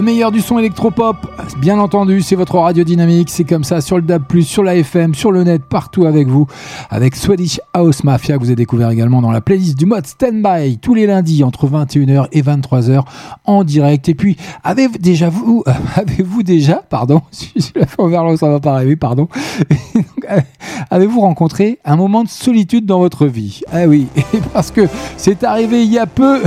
Le meilleur du son électropop, bien entendu, c'est votre radio dynamique. C'est comme ça sur le DAB, sur la FM, sur le net, partout avec vous. Avec Swedish House Mafia, que vous avez découvert également dans la playlist du mode Standby, tous les lundis entre 21h et 23h en direct. Et puis, avez-vous déjà, vous, euh, *laughs* avez-vous déjà, pardon, *laughs* je la fais vers ça va pas arriver, pardon. *laughs* Avez-vous rencontré un moment de solitude dans votre vie? Ah oui, parce que c'est arrivé il y a peu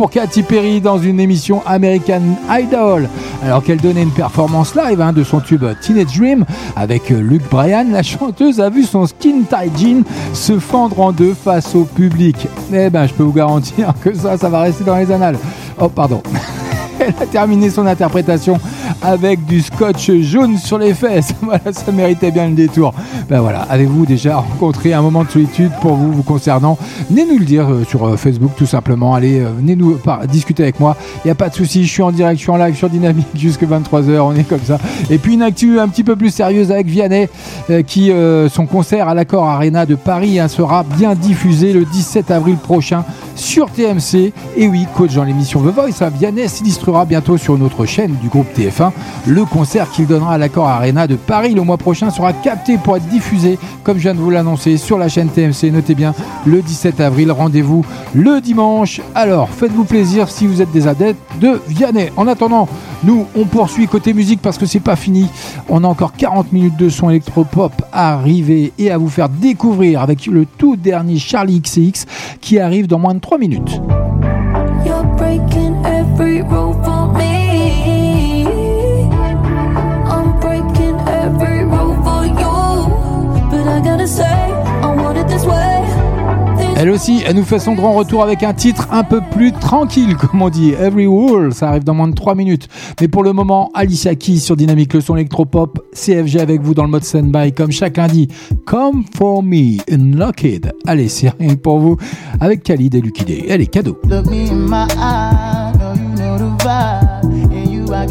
pour Katy Perry dans une émission American Idol. Alors qu'elle donnait une performance live hein, de son tube Teenage Dream avec euh, Luke Bryan, la chanteuse a vu son skin tight jean se fendre en deux face au public. Eh ben, je peux vous garantir que ça, ça va rester dans les annales. Oh, pardon. *laughs* *laughs* Elle a terminé son interprétation avec du scotch jaune sur les fesses. *laughs* Voilà, ça méritait bien le détour. Ben voilà, avez-vous déjà rencontré un moment de solitude pour vous, vous concernant? Venez nous le dire euh, sur euh, Facebook tout simplement. Allez, euh, venez nous discuter avec moi. Il n'y a pas de souci, je suis en direct, je suis en live sur Dynamique *laughs* jusque 23h, on est comme ça. Et puis une actu un petit peu plus sérieuse avec Vianney, qui son concert à l'Accord Arena de Paris hein, sera bien diffusé le 17 avril prochain sur TMC. Et oui, coach dans l'émission The Voice, hein, Vianney s'illustrera bientôt sur une autre chaîne du groupe TF1. Le concert qu'il donnera à l'Accord Arena de Paris le mois prochain sera capté pour être diffusé, comme je viens de vous l'annoncer, sur la chaîne TMC. Notez bien, le 17 avril, rendez-vous le dimanche. Alors, faites-vous plaisir si vous êtes des adeptes de Vianney. En attendant, nous, on poursuit côté musique parce que c'est pas fini. On a encore 40 minutes de son électropop à arriver et à vous faire découvrir avec le tout dernier Charlie XCX qui arrive dans moins de 3 minutes. Every rule for me. I'm breaking every rule for you. But I gotta say, I want it this way. Elle aussi, elle nous fait son grand retour avec un titre un peu plus tranquille, *laughs* comme on dit. Every Wall, ça arrive dans moins de 3 minutes. Mais pour le moment, Alicia Keys sur Dynamique, le son électropop, CFG avec vous dans le mode standby, comme chaque lundi. Come for me, Unlocked. Allez, c'est rien pour vous, avec Khalid et Lucky Elle est cadeau. Look me in my eye,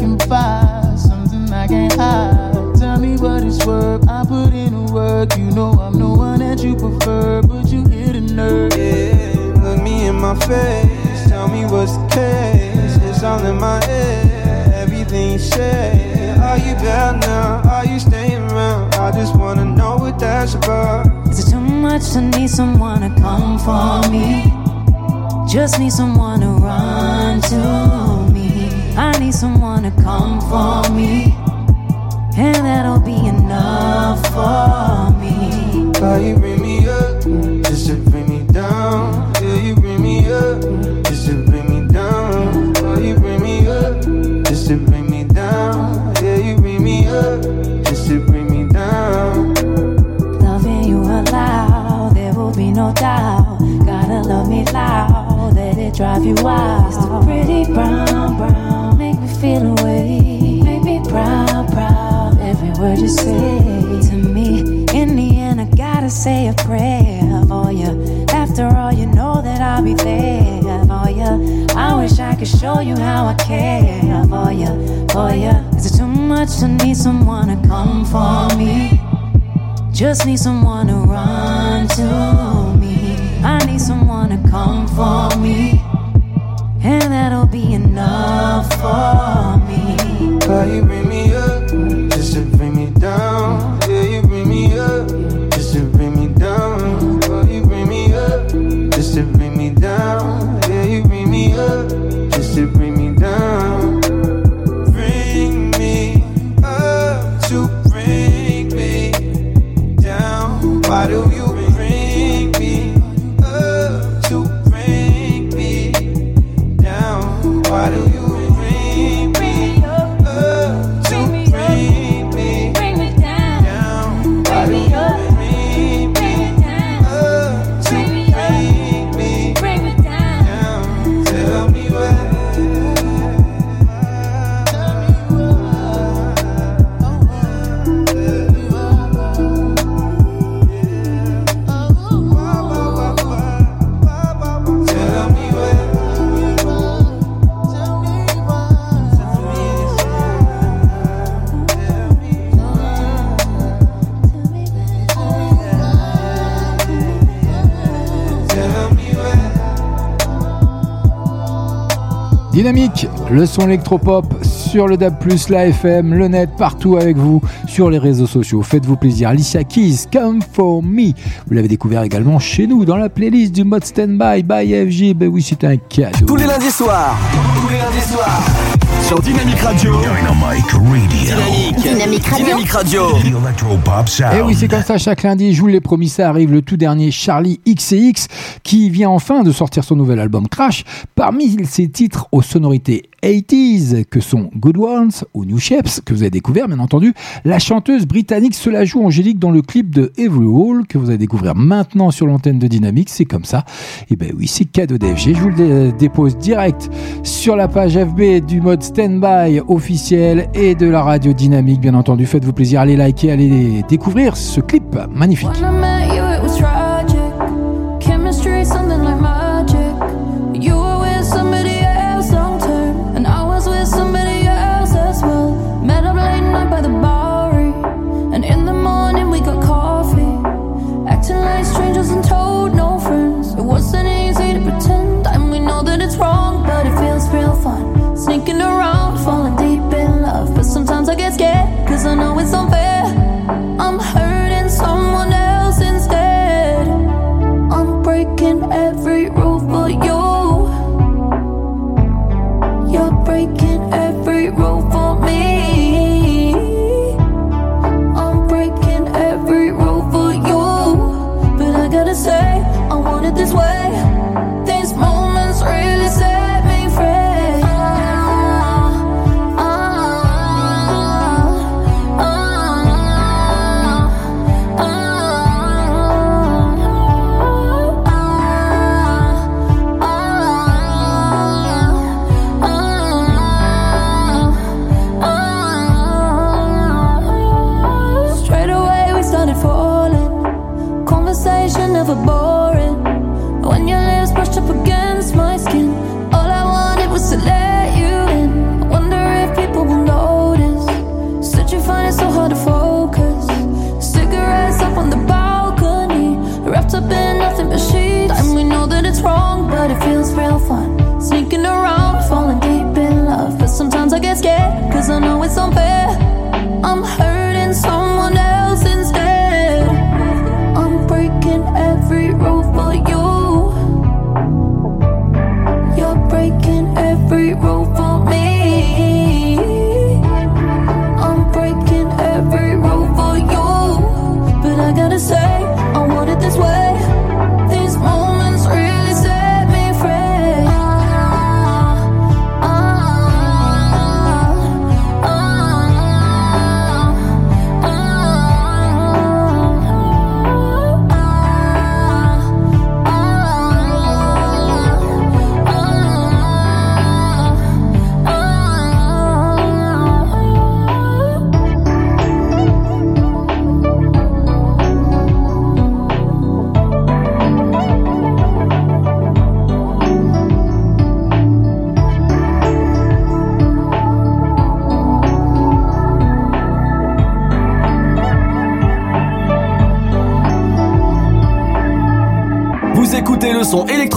can find something I can't hide. Tell me what it's worth, I put in the work. You know I'm the one that you prefer, but you hit a nerve. Yeah, look me in my face. Tell me what's the case. It's all in my head. Everything you say. Are you bad now? Are you staying around? I just wanna know what that's about. Is it too much to need someone to come for me? Just need someone to run to me. I need someone to come for me. And that'll be enough for me. How you bring me up just to bring me down? Yeah, you bring me up just to bring me down. How you bring me up just to bring me down? Yeah, you bring me up just to bring me down. Loving you aloud, there will be no doubt. Got a me loud that it drive you wild. It's the pretty brown, brown, feel away. Make me proud, proud, every word you say to me. In the end, I gotta say a prayer for you. After all, you know that I'll be there for you. I wish I could show you how I care for you, for you. Is it too much to need someone to come for me? Just need someone to run to me. I need someone to come for me. And that'll be enough for me. Why you bring me up just to bring me down? Le son électropop sur le DAB+, la FM, le net, partout avec vous sur les réseaux sociaux. Faites-vous plaisir. Alicia Keys, Come For Me. Vous l'avez découvert également chez nous dans la playlist du mode Standby by FG. Ben oui, c'est un cadeau. Tous les lundis soirs. Tous les lundis soirs. Sur Dynamique Radio. Dynamic Radio. Dynamique Radio. Dynamique Radio. The Electropop Sound. Et Eh oui, c'est comme ça chaque lundi. Je vous l'ai promis, ça arrive le tout dernier Charlie XCX qui vient enfin de sortir son nouvel album Crash. Parmi ses titres aux sonorités 80s que sont Good Ones ou New Shapes que vous avez découvert bien entendu, la chanteuse britannique se la joue Angélique dans le clip de Every Wall que vous allez découvrir maintenant sur l'antenne de Dynamique. C'est comme ça. Et ben oui, c'est cadeau d'FG. Je vous le dé- dépose direct sur la page FB du mode Standby officiel et de la radio Dynamique bien entendu. Faites-vous plaisir, allez liker, allez découvrir ce clip magnifique.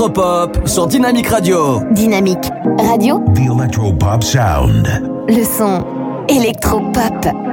Électropop sur Dynamique Radio. Dynamique Radio, The Electropop Sound. le son électropop.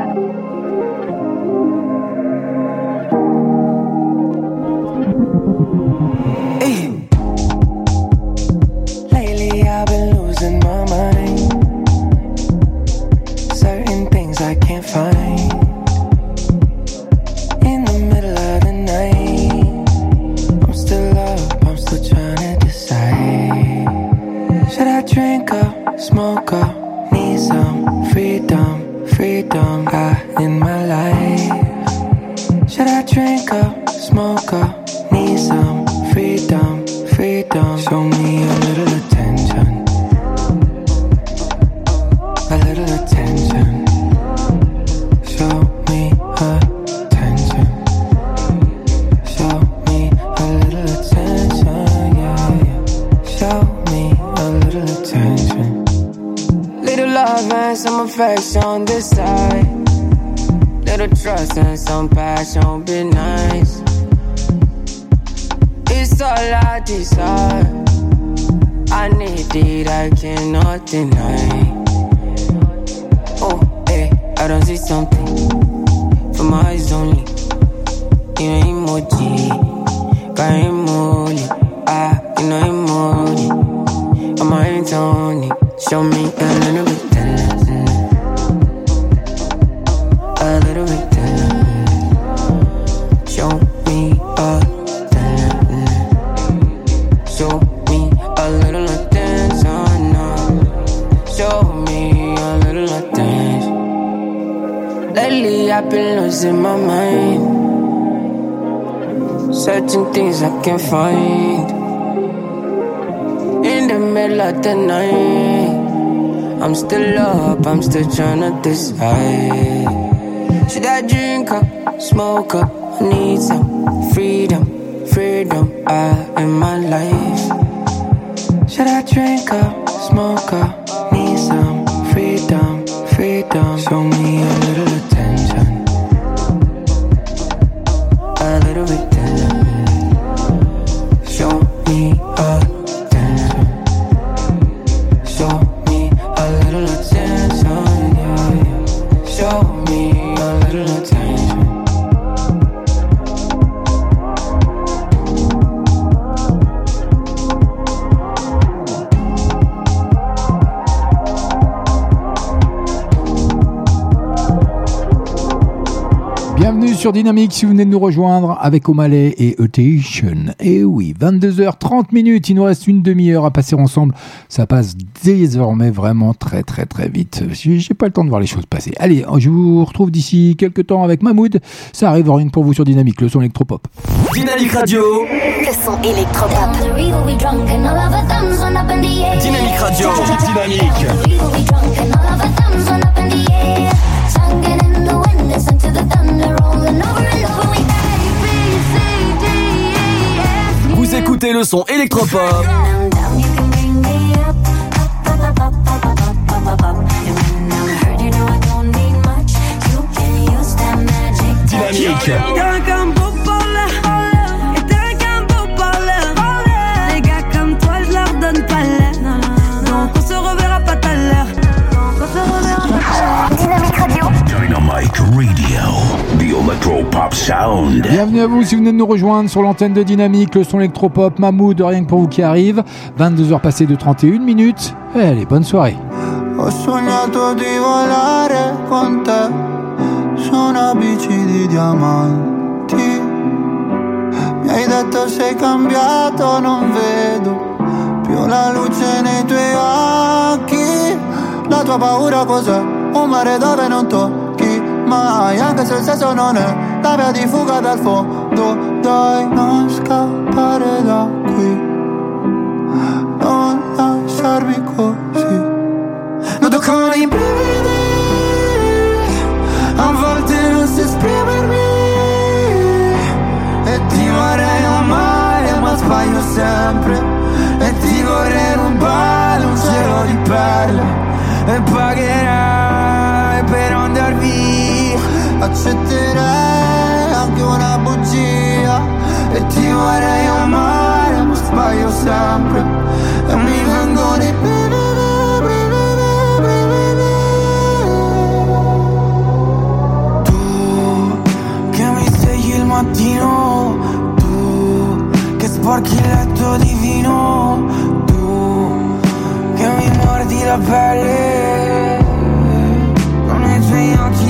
desire sur Dynamique si vous venez de nous rejoindre avec O'Malley et Attention. Et oui, 22h30 minutes, il nous reste une demi-heure à passer ensemble. Ça passe désormais vraiment très très très vite. J'ai pas le temps de voir les choses passer. Allez, je vous retrouve d'ici quelques temps avec Mahmoud. Ça arrive rien que pour vous sur Dynamique, le son électropop. Dynamique Radio. Le son électropop. Dynamique Radio. Dynamique. Vous écoutez le son électropop Dynamique. Electropop Sound. Bienvenue à vous si vous venez de nous rejoindre sur l'antenne de Dynamique, le son électropop, Mahmoud, rien que pour vous qui arrive. 22h passées de 31 minutes. Eh, allez, bonne soirée. Ho sognato di volare con te su una bici di diamanti. Mi hai detto sei cambiato, non vedo più la luce nei tuoi occhi. La tua paura cos'è? Un mare dove non tocchi mai, anche se il senso non è la via di fuga dal fondo. Dai, non scappare da qui, non lasciarmi così. Noto con i brividi A volte non so esprimermi E ti vorrei amare ma sbaglio sempre E ti vorrei rubare un cielo di perle E pagherai accetterei anche una bugia. E ti vorrei amare ma sbaglio sempre. E mi vengo di tu che mi svegli il mattino tu che sporchi il letto di vino tu che mi mordi la pelle. Con i tuoi occhi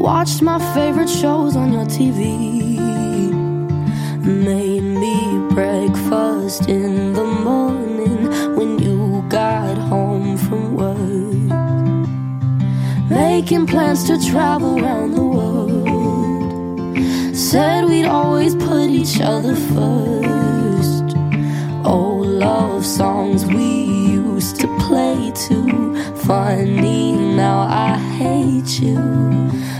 Watched my favorite shows on your TV. Made me breakfast in the morning when you got home from work. Making plans to travel around the world. Said we'd always put each other first. Oh, love songs we used to play to. Funny, now I hate you.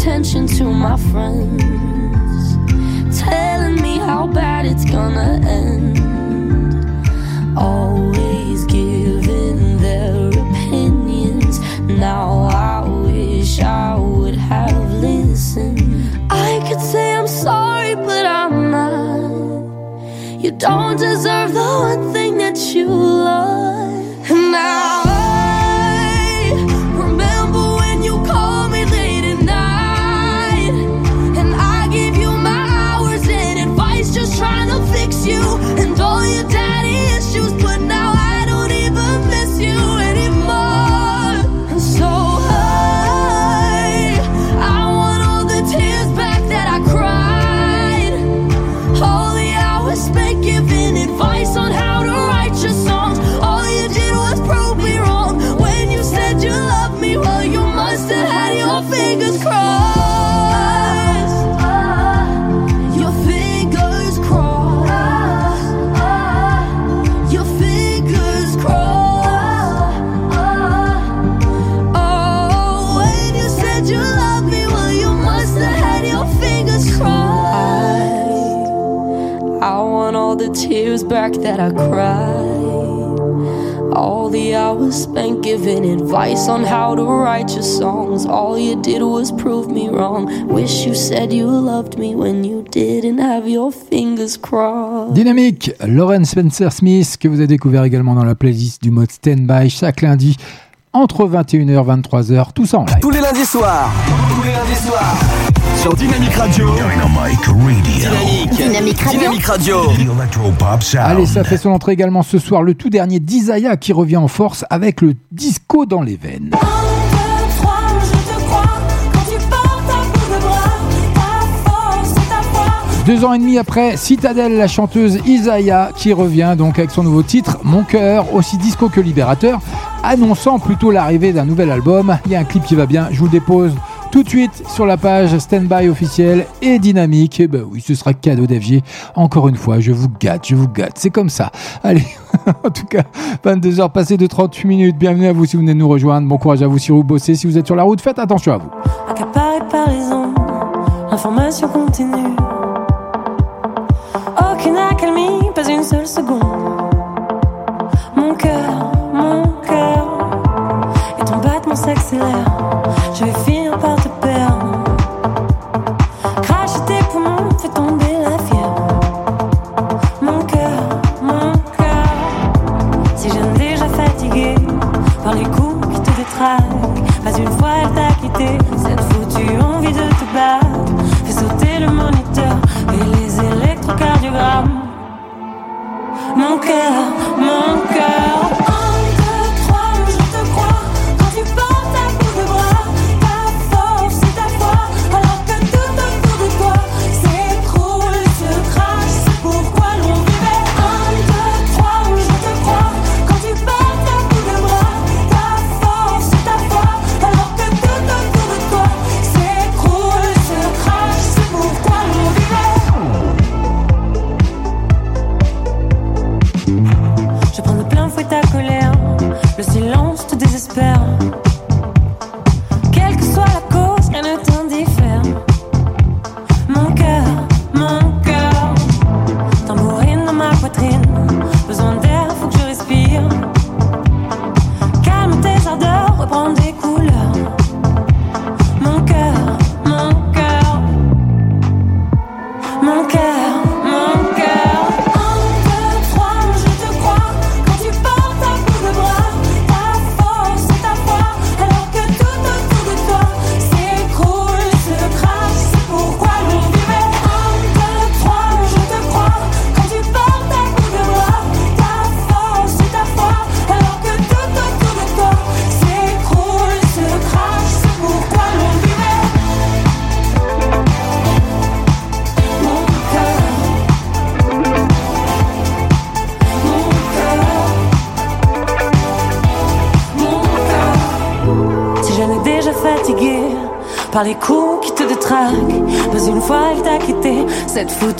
attention to my friends, telling me how bad it's gonna end. Always giving their opinions. Now I wish I would have listened. I could say I'm sorry, but I'm not. You don't deserve the one thing that you love. And now. back that I cried. All the hours spent giving advice on how to write your songs. All you did was prove me wrong. Wish you said you loved me when you didn't have your fingers crossed. Dynamique, Lauren Spencer Smith, que vous avez découvert également dans la playlist du mode Standby chaque lundi entre 21h 23h, tout ça Tous les lundis soirs. Sur Dynamique Radio. Dynamic Radio. Dynamique. Dynamique Radio. Dynamique Radio. The Electropop Sound. Allez, ça fait son entrée également ce soir, le tout dernier d'Isaiah qui revient en force avec le disco dans les veines. Deux ans et demi après, Citadel, la chanteuse Isaiah, qui revient donc avec son nouveau titre, Mon cœur, aussi disco que libérateur, annonçant plutôt l'arrivée d'un nouvel album. Il y a un clip qui va bien, je vous le dépose tout de suite sur la page Standby officielle et dynamique. Et ben oui, ce sera cadeau d'Avier. Encore une fois, je vous gâte, je vous gâte. C'est comme ça. *laughs* Allez, en tout cas, 22h passées de 38 minutes. Bienvenue à vous si vous venez nous rejoindre. Bon courage à vous si vous bossez. Si vous êtes sur la route, faites attention à vous. Par continue. Aucune accalmie, pas une seule seconde. Mon cœur, mon cœur, et ton battement s'accélère. Je vais finir Mon cœur, mon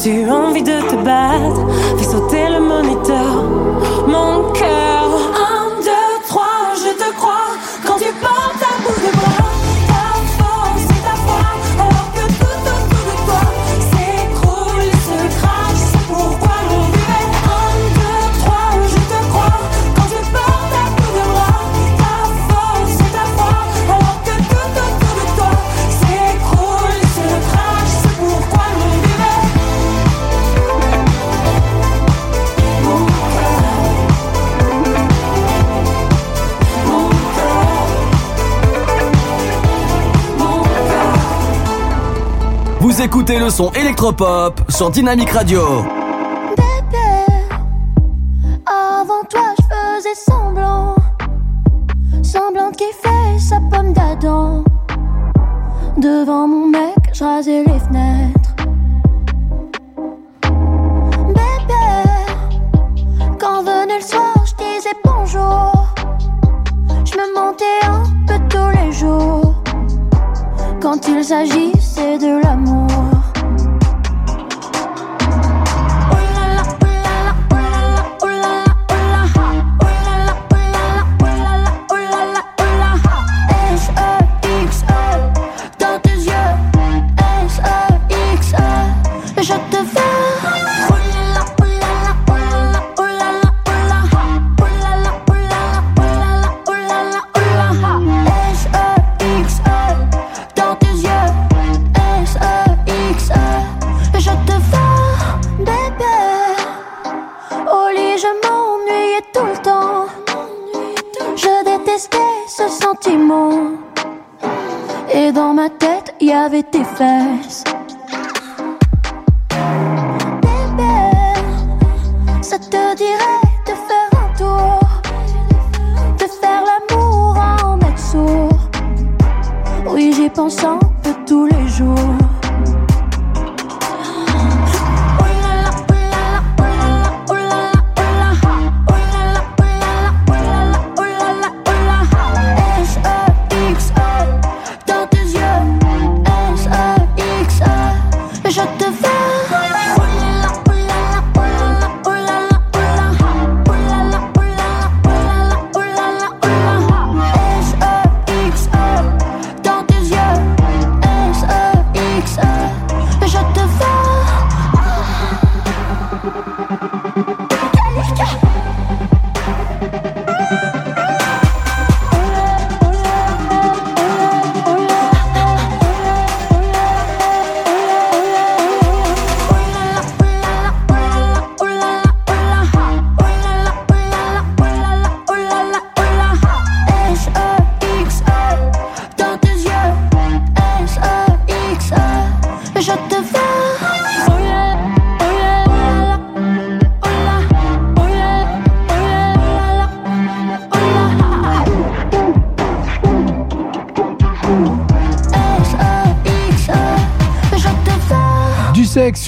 Cette foutue Écoutez le son électropop sur Dynamique Radio. Avant toi, je faisais semblant. Semblant de kiffer sa pomme d'Adam. Devant mon mec, je rasais les fenêtres. Bébé, quand venait le soir, je disais bonjour. Je me mentais un peu tous les jours. Quand il s'agissait de l'amour.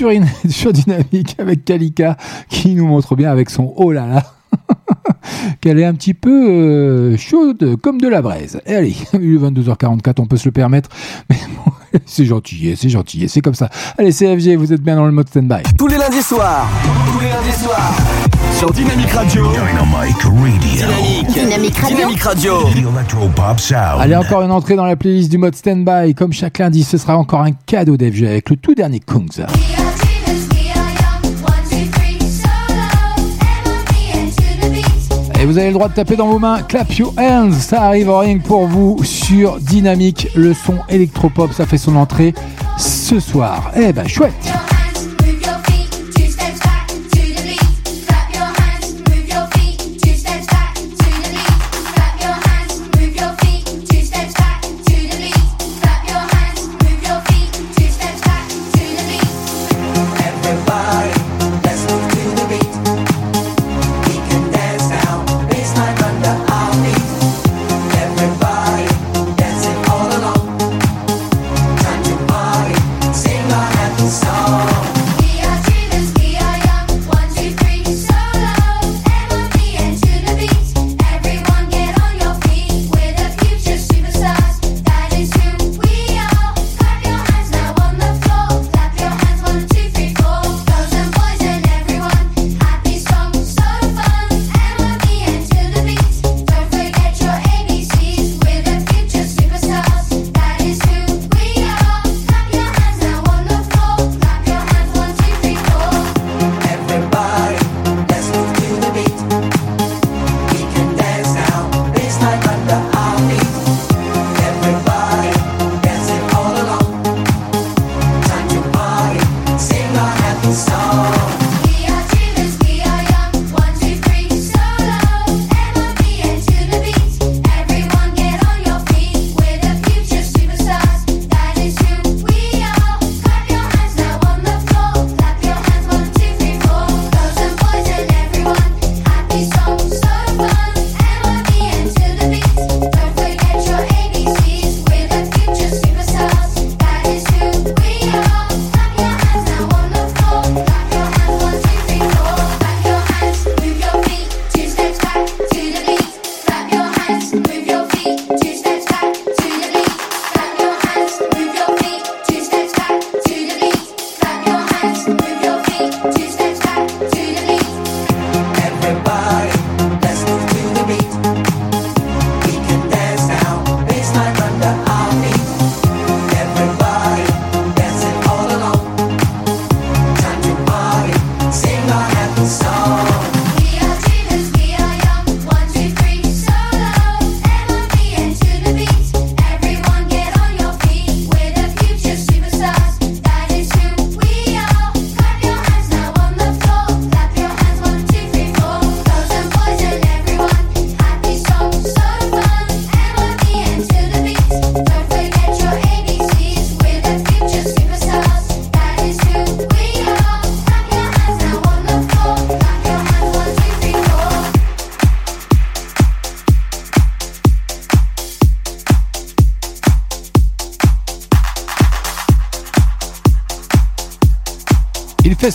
Sur, une, *laughs* sur Dynamique avec Kalika qui nous montre bien avec son oh là là *laughs* qu'elle est un petit peu euh, chaude comme de la braise. Et allez, *laughs* il est 22h44, on peut se le permettre. Mais bon, c'est gentil, c'est gentil, c'est comme ça. Allez, CFG, vous êtes bien dans le mode stand-by. Tous les lundis soirs. Tous les lundis soirs. Sur Dynamique Radio. Dynamic Radio. Dynamique. Dynamique Radio. Dynamique Radio. Electro-Pop Sound. Allez, encore une entrée dans la playlist du mode stand-by. Comme chaque lundi, ce sera encore un cadeau d'FG avec le tout dernier Kungs. Et vous avez le droit de taper dans vos mains. Clap your hands. Ça arrive rien que pour vous sur Dynamique. Le son électropop, ça fait son entrée ce soir. Eh ben, chouette.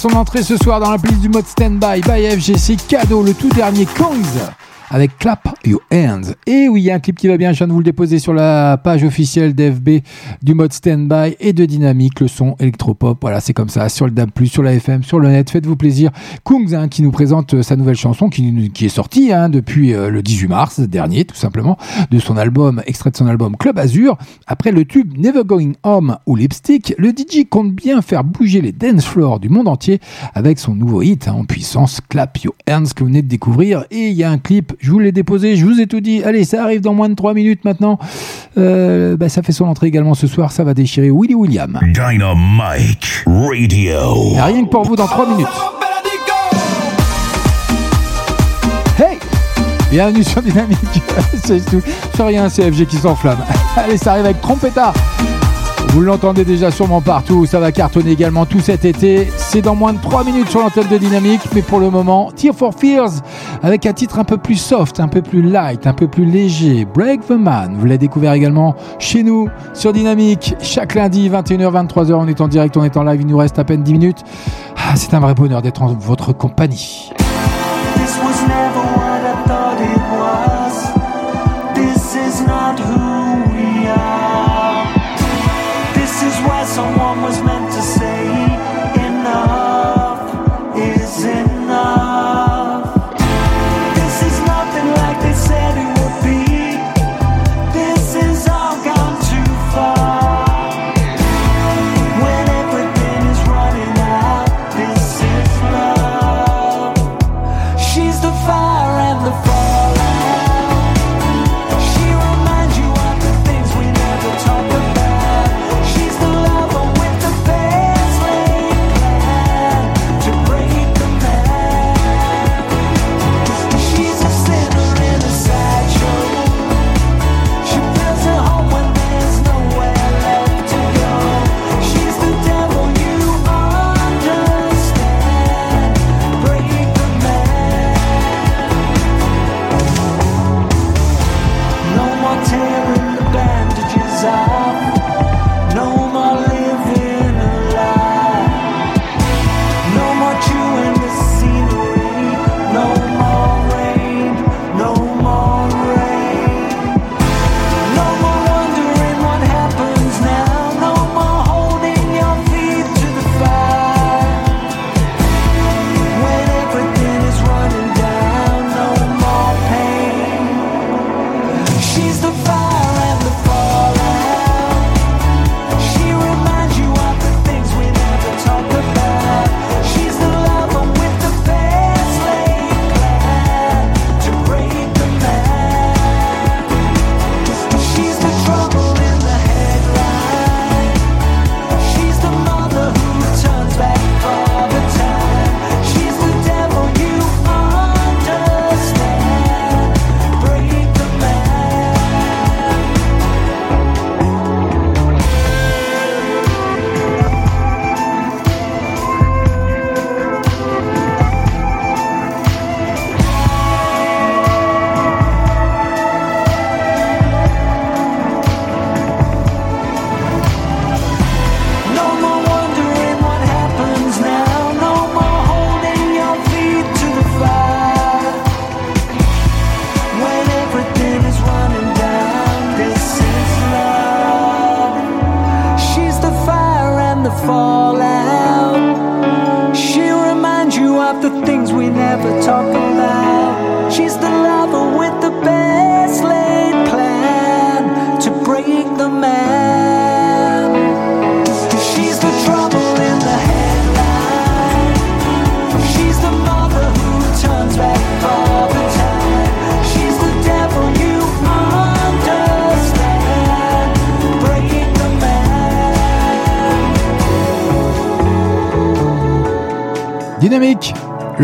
Son entrée ce soir dans la playlist du mode Standby by FGC Cadeau, le tout dernier Kongs avec Clap Your Hands. Et oui, il y a un clip qui va bien, je viens de vous le déposer sur la page officielle d'FB du mode Standby et de Dynamique, le son électropop. Voilà, c'est comme ça, sur le DAB+, sur la FM, sur le net, faites-vous plaisir. Kungs qui nous présente euh, sa nouvelle chanson qui, qui est sortie hein, depuis euh, le 18 mars dernier, tout simplement, de son album, extrait de son album Club Azur. Après le tube Never Going Home ou Lipstick, le DJ compte bien faire bouger les dance floors du monde entier avec son nouveau hit hein, en puissance, Clap Your Hands, que vous venez de découvrir. Et il y a un clip je vous l'ai déposé, je vous ai tout dit. Allez, ça arrive dans moins de 3 minutes maintenant. Euh, bah, ça fait son entrée également ce soir. Ça va déchirer Willy William. Dynamite Radio. Et rien que pour vous dans 3 minutes. Hey Bienvenue sur Dynamique. *laughs* c'est tout. C'est rien, c'est FG qui s'enflamme. *laughs* Allez, ça arrive avec Trompetta. Vous l'entendez déjà sûrement partout, ça va cartonner également tout cet été. C'est dans moins de 3 minutes sur l'antenne de Dynamique, mais pour le moment, Tear for Fears, avec un titre un peu plus soft, un peu plus light, un peu plus léger, Break the Man. Vous l'avez découvert également chez nous sur Dynamique, chaque lundi, 21h, 23h, on est en direct, on est en live, il nous reste à peine 10 minutes. Ah, c'est un vrai bonheur d'être en votre compagnie.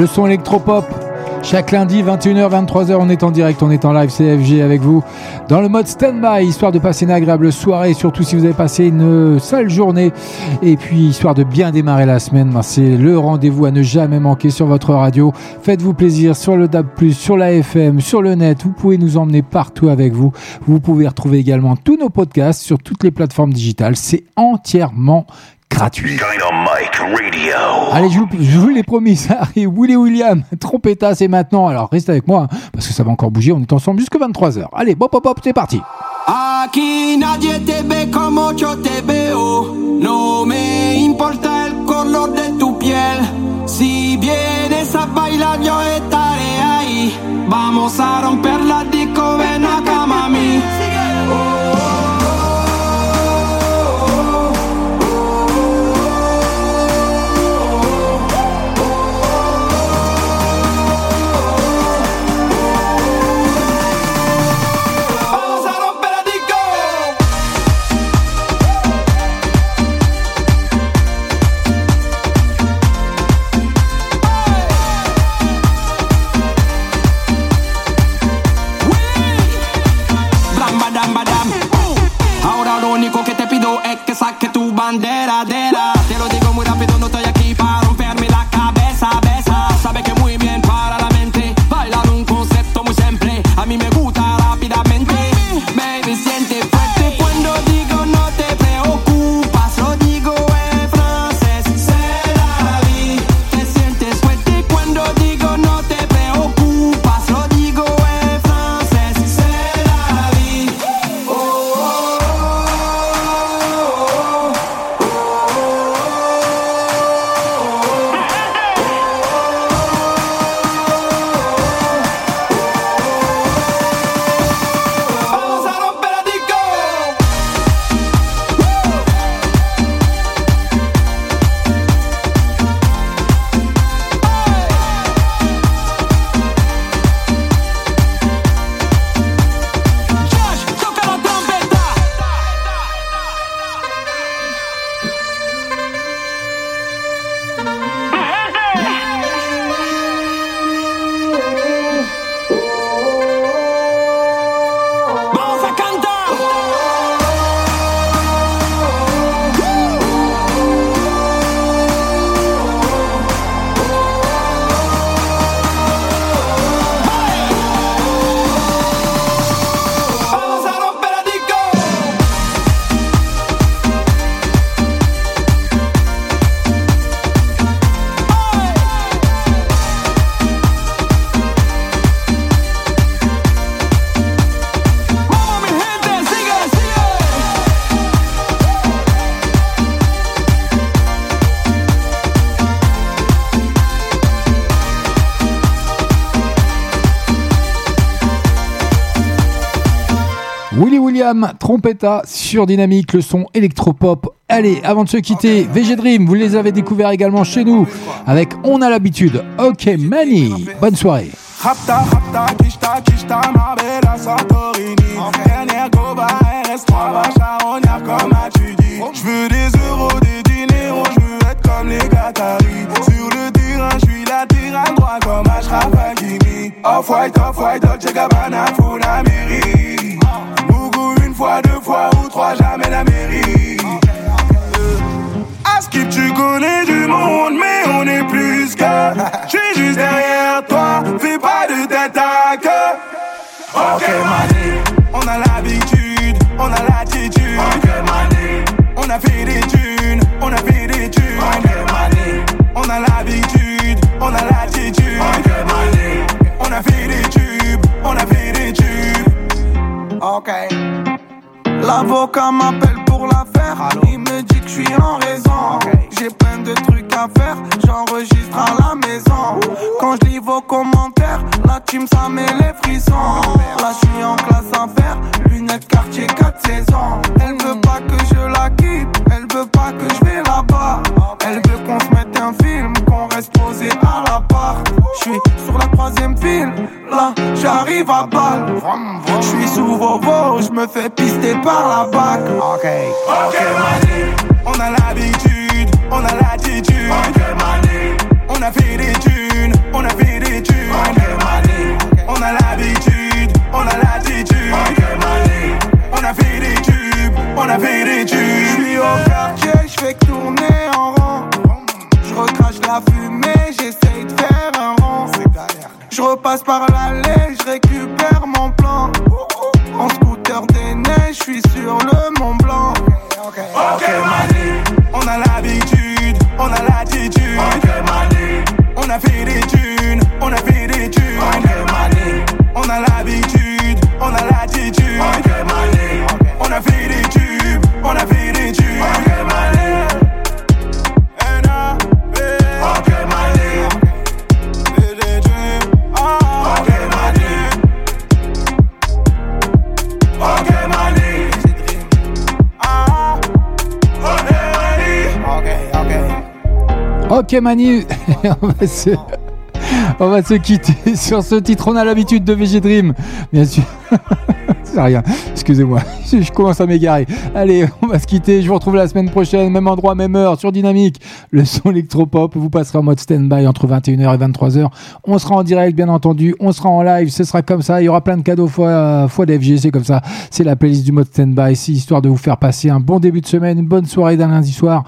Le son électropop. Chaque lundi, 21h, 23h, on est en direct, on est en live CFG avec vous dans le mode stand-by, histoire de passer une agréable soirée, surtout si vous avez passé une sale journée. Et puis, histoire de bien démarrer la semaine, ben, c'est le rendez-vous à ne jamais manquer sur votre radio. Faites-vous plaisir sur le DAB+, sur la FM, sur le net. Vous pouvez nous emmener partout avec vous. Vous pouvez retrouver également tous nos podcasts sur toutes les plateformes digitales. C'est entièrement gratuit. Dynamite Radio. Allez, je vous, je vous l'ai promis, *laughs* ça arrive. Willy William, trompetta, c'est maintenant. Alors reste avec moi, hein, parce que ça va encore bouger. On est ensemble jusque 23h. Allez, hop, hop, hop, c'est parti. Aquí nadie te ve como yo te veo. No me importa el color de tu piel. Si vienes a bailar, yo estaré ahí. Vamos a romper la disco, ven acá, William, trompetta sur Dynamique, le son électropop. Allez, avant de se quitter, VG vous les avez découverts également chez nous avec On a l'habitude. Ok, Mani, bonne soirée. Rapta, rapta, kishta, kishta, ma bella Santorini Dernière goba, RS3, va charognard comme as-tu dit J'veux des euros, des diners, j'veux être comme les Qataris Sur le terrain, j'suis la tyranne, droit comme Ashraf Hakimi Off-white, off-white, Dolce Gabbana, Funamiri Fois, deux L'avocat m'appelle pour l'affaire. Il me dit que je suis en raison. J'ai plein de trucs à faire. J'enregistre à la maison. Quand je lis vos commentaires, la team ça met les frissons. J'arrive à balle. Je suis sous vos veaux. Je me fais pister par la bac. Ok. On a l'habitude. On a l'attitude. On a fait des thunes. On a fait des thunes. On a l'habitude. On a l'attitude. On a fait des tubes. On a fait des tubes. Je suis au quartier. Je fais tourner en rond. Je recrache la fumée. J'essaye de faire un rond. Je repasse par l'allée. *laughs* On va se... Quitter *laughs* sur ce titre. On a l'habitude de VG Dream, bien sûr. *laughs* C'est rien. Excusez-moi. Je, commence à m'égarer. Allez, on va se quitter. Je vous retrouve la semaine prochaine, même endroit, même heure, sur Dynamique. Le son électropop. Vous passerez en mode stand-by entre 21h et 23h. On sera en direct, bien entendu. On sera en live. Ce sera comme ça. Il y aura plein de cadeaux fois, fois d'FG. C'est comme ça. C'est la playlist du mode stand-by. Histoire de vous faire passer un bon début de semaine, une bonne soirée d'un lundi soir.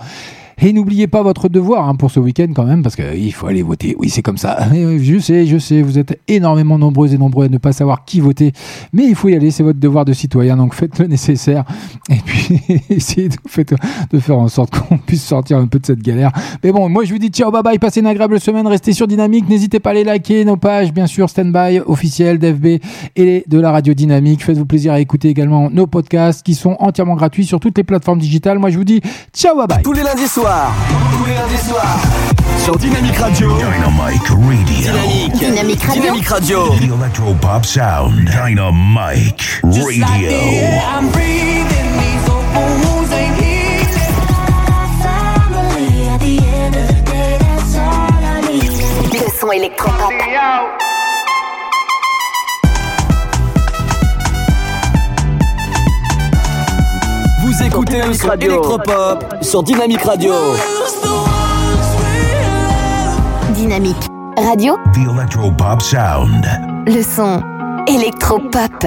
Et n'oubliez pas votre devoir hein, pour ce week-end quand même, parce qu'il faut aller voter. Oui, c'est comme ça. *laughs* Je sais, je sais, vous êtes énormément nombreux et nombreux à ne pas savoir qui voter, mais il faut y aller, c'est votre devoir de citoyen, donc faites le nécessaire. *laughs* Et puis, *laughs* essayez de, faire en sorte qu'on puisse sortir un peu de cette galère. Mais bon, moi je vous dis ciao, bye bye, passez une agréable semaine, restez sur Dynamique, n'hésitez pas à les liker, nos pages, bien sûr, stand-by officiel d'FB et de la radio Dynamique. Faites-vous plaisir à écouter également nos podcasts qui sont entièrement gratuits sur toutes les plateformes digitales. Moi je vous dis ciao, bye bye. Tous les lundis soirs. Soirs. Sur Dynamique Radio. Dynamic Radio. Dynamique. Dynamique Radio. Dynamique Radio. The Electropop Sound. Dynamic Radio. I'm breathing, these open wounds ain't healing. Family at the end of the day, that's all I need. Le son électropop. Vous écoutez le son électropop sur Dynamique Radio. Dynamique Radio. The Electropop Sound. Le son électropop.